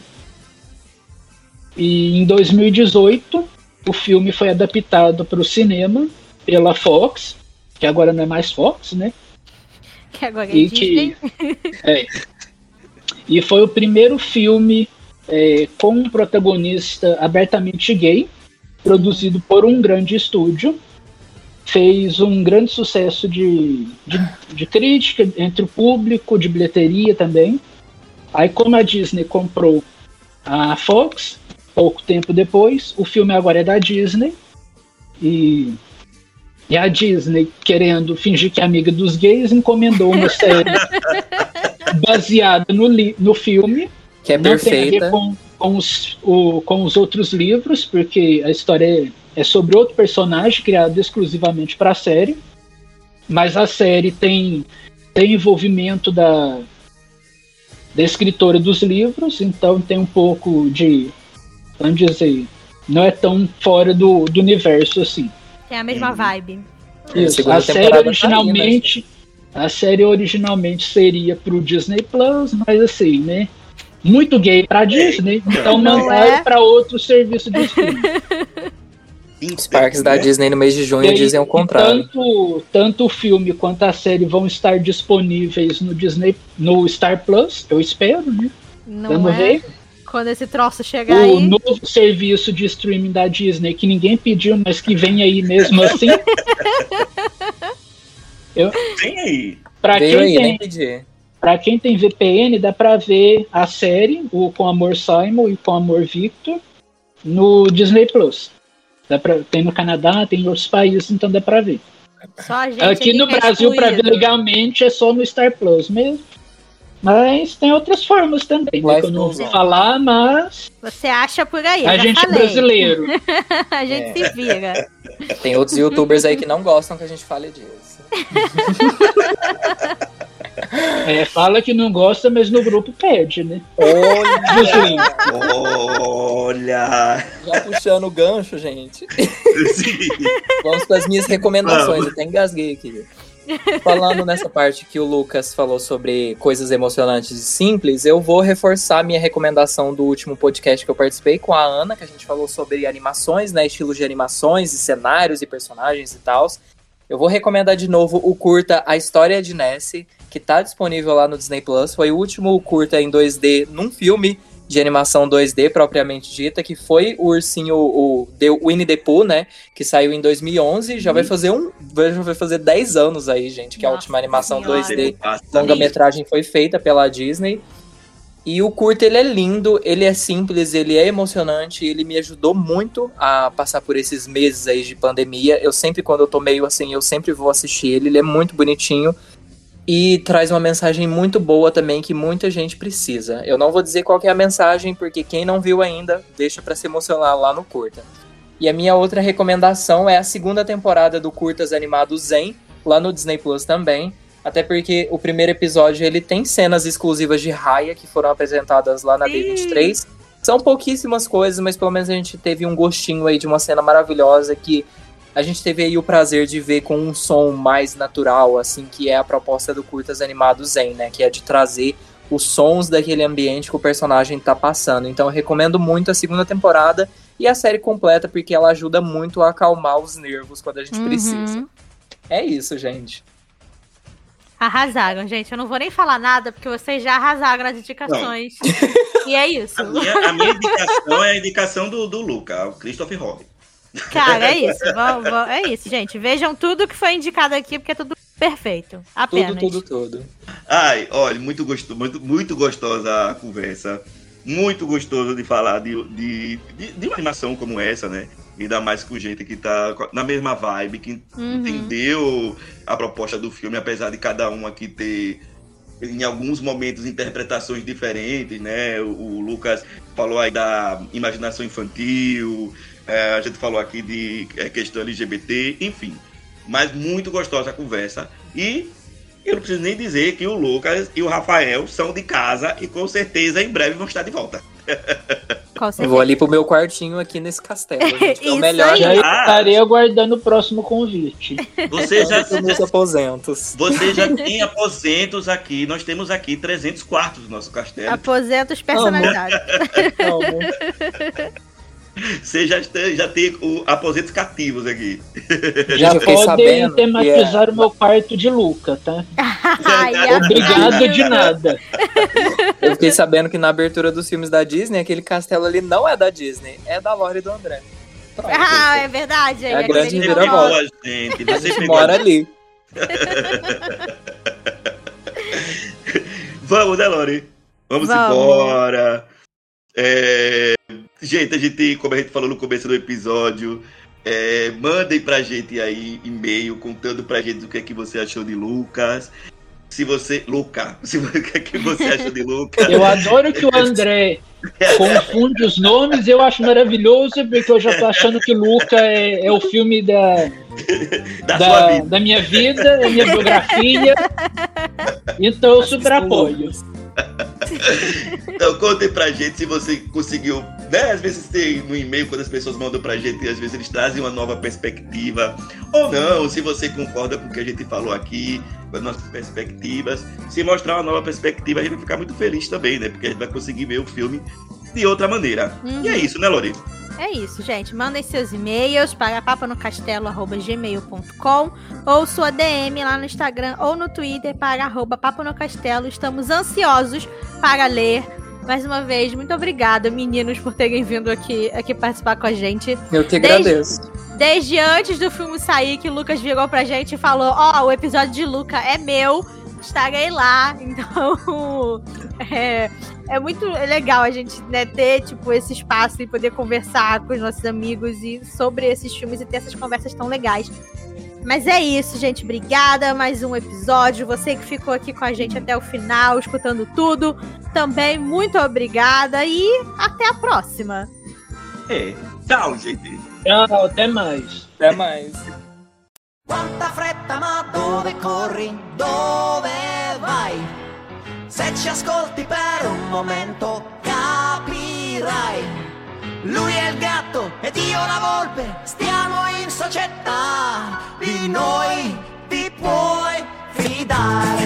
E em 2018, o filme foi adaptado para o cinema pela Fox, que agora não é mais Fox, né? Que agora é E Disney. que é, e foi o primeiro filme é, com um protagonista abertamente gay, produzido por um grande estúdio. Fez um grande sucesso de, de, de crítica entre o público, de bilheteria também. Aí, como a Disney comprou a Fox, pouco tempo depois, o filme agora é da Disney. E, e a Disney, querendo fingir que é amiga dos gays, encomendou uma série *laughs* baseada no, no filme. Que é Não tem a ver perfeita. com, com, os, o- com os outros livros, porque a história é, é sobre outro personagem criado exclusivamente para a série. Mas a série tem, tem envolvimento da, da escritora dos livros, então tem um pouco de. Vamos dizer. Não é tão fora do, do universo assim. Tem a mesma vibe. Isso. segunda A série temporada tá originalmente. A série originalmente seria pro Disney Plus, mas assim, né? Muito gay pra Disney, então Não é? pra outro serviço de streaming. Os parques da Disney no mês de junho E aí, dizem o contrário. Tanto, tanto o filme quanto a série vão estar disponíveis no Disney, no Star Plus, eu espero, né? Não Vamos é? ver. Quando esse troço chegar O aí. novo serviço de streaming da Disney que ninguém pediu, mas que vem aí mesmo assim. *laughs* Tem aí. Pra Veio quem aí, tem Pra quem tem VPN, dá pra ver a série, o Com Amor Simon e Com Amor Victor, no Disney Plus. Dá pra, tem no Canadá, tem em outros países, então dá pra ver. Só a gente Aqui no é Brasil, pra ver legalmente, é só no Star Plus mesmo. Mas tem outras formas também, né, que eu não vou falar, mas Você acha por aí. *laughs* a gente é falei. brasileiro. a gente É. se vira. Tem outros youtubers aí que não gostam que a gente fale disso. *laughs* É, fala que não gosta, mas no grupo pede, né? Olha. Olha! já puxando o gancho, gente. Sim. *laughs* Vamos para as minhas recomendações. Vamos. Eu até engasguei aqui. Falando nessa parte que o Lucas falou sobre coisas emocionantes e simples, eu vou reforçar minha recomendação do último podcast que eu participei com a Ana, que a gente falou sobre animações, né? Estilos de animações e cenários e personagens e tal. Eu vou recomendar de novo o curta A História de Nessie, que tá disponível lá no Disney Plus. Foi o último curta em 2D num filme de animação 2D propriamente dita, que foi o ursinho, o The Winnie the Pooh, né? Que saiu em 2011. Já vai fazer um. Já vai fazer 10 anos aí, gente, que a Nossa última animação Senhora. 2D Passa longa-metragem foi feita pela Disney. E o curto, ele é lindo, ele é simples, ele é emocionante, ele me ajudou muito a passar por esses meses aí de pandemia. Eu sempre, quando eu tô meio assim, eu sempre vou assistir ele, ele é muito bonitinho. E traz uma mensagem muito boa também que muita gente precisa. Eu não vou dizer qual é a mensagem, porque quem não viu ainda, deixa pra se emocionar lá no curta. E a minha outra recomendação é a segunda temporada do Curtas Animados Zen, lá no Disney Plus também. Até porque o primeiro episódio ele tem cenas exclusivas de Raya que foram apresentadas lá na Sim. D23. São pouquíssimas coisas, mas pelo menos a gente teve um gostinho aí de uma cena maravilhosa que a gente teve aí o prazer de ver com um som mais natural, assim, que é a proposta do Curtas Animados Zen, né? Que é de trazer os sons daquele ambiente que o personagem tá passando. Então eu recomendo muito a segunda temporada e a série completa, porque ela ajuda muito a acalmar os nervos quando a gente Uhum. precisa. É isso, gente. Arrasaram, gente. Eu não vou nem falar nada, porque vocês já arrasaram nas indicações. e é isso. A minha, a minha indicação é a indicação do, do Luca, o Christopher Robin. Cara, é isso. Vamos- vamos- é isso, gente. Vejam tudo que foi indicado aqui, porque é tudo perfeito. Apenas. Tudo, tudo, tudo. Ai, olha, muito, gosto, muito, muito gostosa a conversa. Muito gostoso de falar de, de, de, de uma animação como essa, né? Ainda mais com gente que tá na mesma vibe, que Uhum. entendeu a proposta do filme, apesar de cada um aqui ter, em alguns momentos, interpretações diferentes, né? O, o Lucas falou aí da imaginação infantil, é, a gente falou aqui de é, questão LGBT, enfim. Mas muito gostosa a conversa. E eu não preciso nem dizer que o Lucas e o Rafael são de casa e com certeza em breve vão estar de volta. *laughs* Eu vou ali pro meu quartinho aqui nesse castelo. *laughs* Gente, é o melhor aí. Já Ah. estarei aguardando o próximo convite. Você já, meus aposentos. você já tem aposentos aqui. Nós temos aqui 300 quartos no nosso castelo. Aposentos personalizados. Amo. *laughs* Você já tem, já tem o aposentos cativos aqui. Já podem que tematizar o meu quarto de Luca, tá? Ai, *laughs* Obrigado de nada. Eu fiquei sabendo que na abertura dos filmes da Disney, aquele castelo ali não é da Disney, é da Lore e do André. Pronto. Ah, é verdade. É a Ele grande reviravolta. a gente. A Você mora a... ali. *laughs* Vamos, né, Lori? Vamos, Vamos. embora. É, Gente, a gente, como a gente falou no começo do episódio, é, mandem pra gente aí e-mail contando pra gente o que é que você achou de Lucas. Se você. Luca, *laughs* se, o que é que você achou de Lucas? Eu adoro que o André confunde os nomes, eu acho maravilhoso, porque eu já tô achando que Luca é, é o filme da, *laughs* da, sua da, vida. da minha vida, da minha biografia. Então eu super apoio. *laughs* Então contem pra gente se você conseguiu. Né? Às vezes tem no e-mail, quando as pessoas mandam pra gente, às vezes eles trazem uma nova perspectiva. Ou não, se você concorda com o que a gente falou aqui, com as nossas perspectivas. Se mostrar uma nova perspectiva, a gente vai ficar muito feliz também, né? Porque a gente vai conseguir ver o filme de outra maneira. Uhum. E é isso, né, Lori? É isso, gente. Mandem seus e-mails para papanocastelo.gmail.com ou sua DM lá no Instagram ou no Twitter para arroba papanocastelo. Estamos ansiosos para ler. Mais uma vez, muito obrigada, meninos, por terem vindo aqui, aqui participar com a gente. Eu que Desde- agradeço. Desde antes do filme sair, que o Lucas virou pra gente e falou: Ó, o episódio de Luca é meu, estarei lá. *laughs* Então, *laughs* é, é muito legal a gente né, ter tipo, esse espaço e poder conversar com os nossos amigos e sobre esses filmes e ter essas conversas tão legais. Mas é isso, gente. Obrigada. Mais um episódio. Você que ficou aqui com a gente até o final, escutando tudo, também muito obrigada e até a próxima. É. Tchau, gente. Tchau, até mais. Até mais. Quanta fretta, ma dove corri? Dove vai? Se ci ascolti per un momento capirai. Lui è il gatto ed io la volpe, stiamo in società, di noi ti puoi fidare.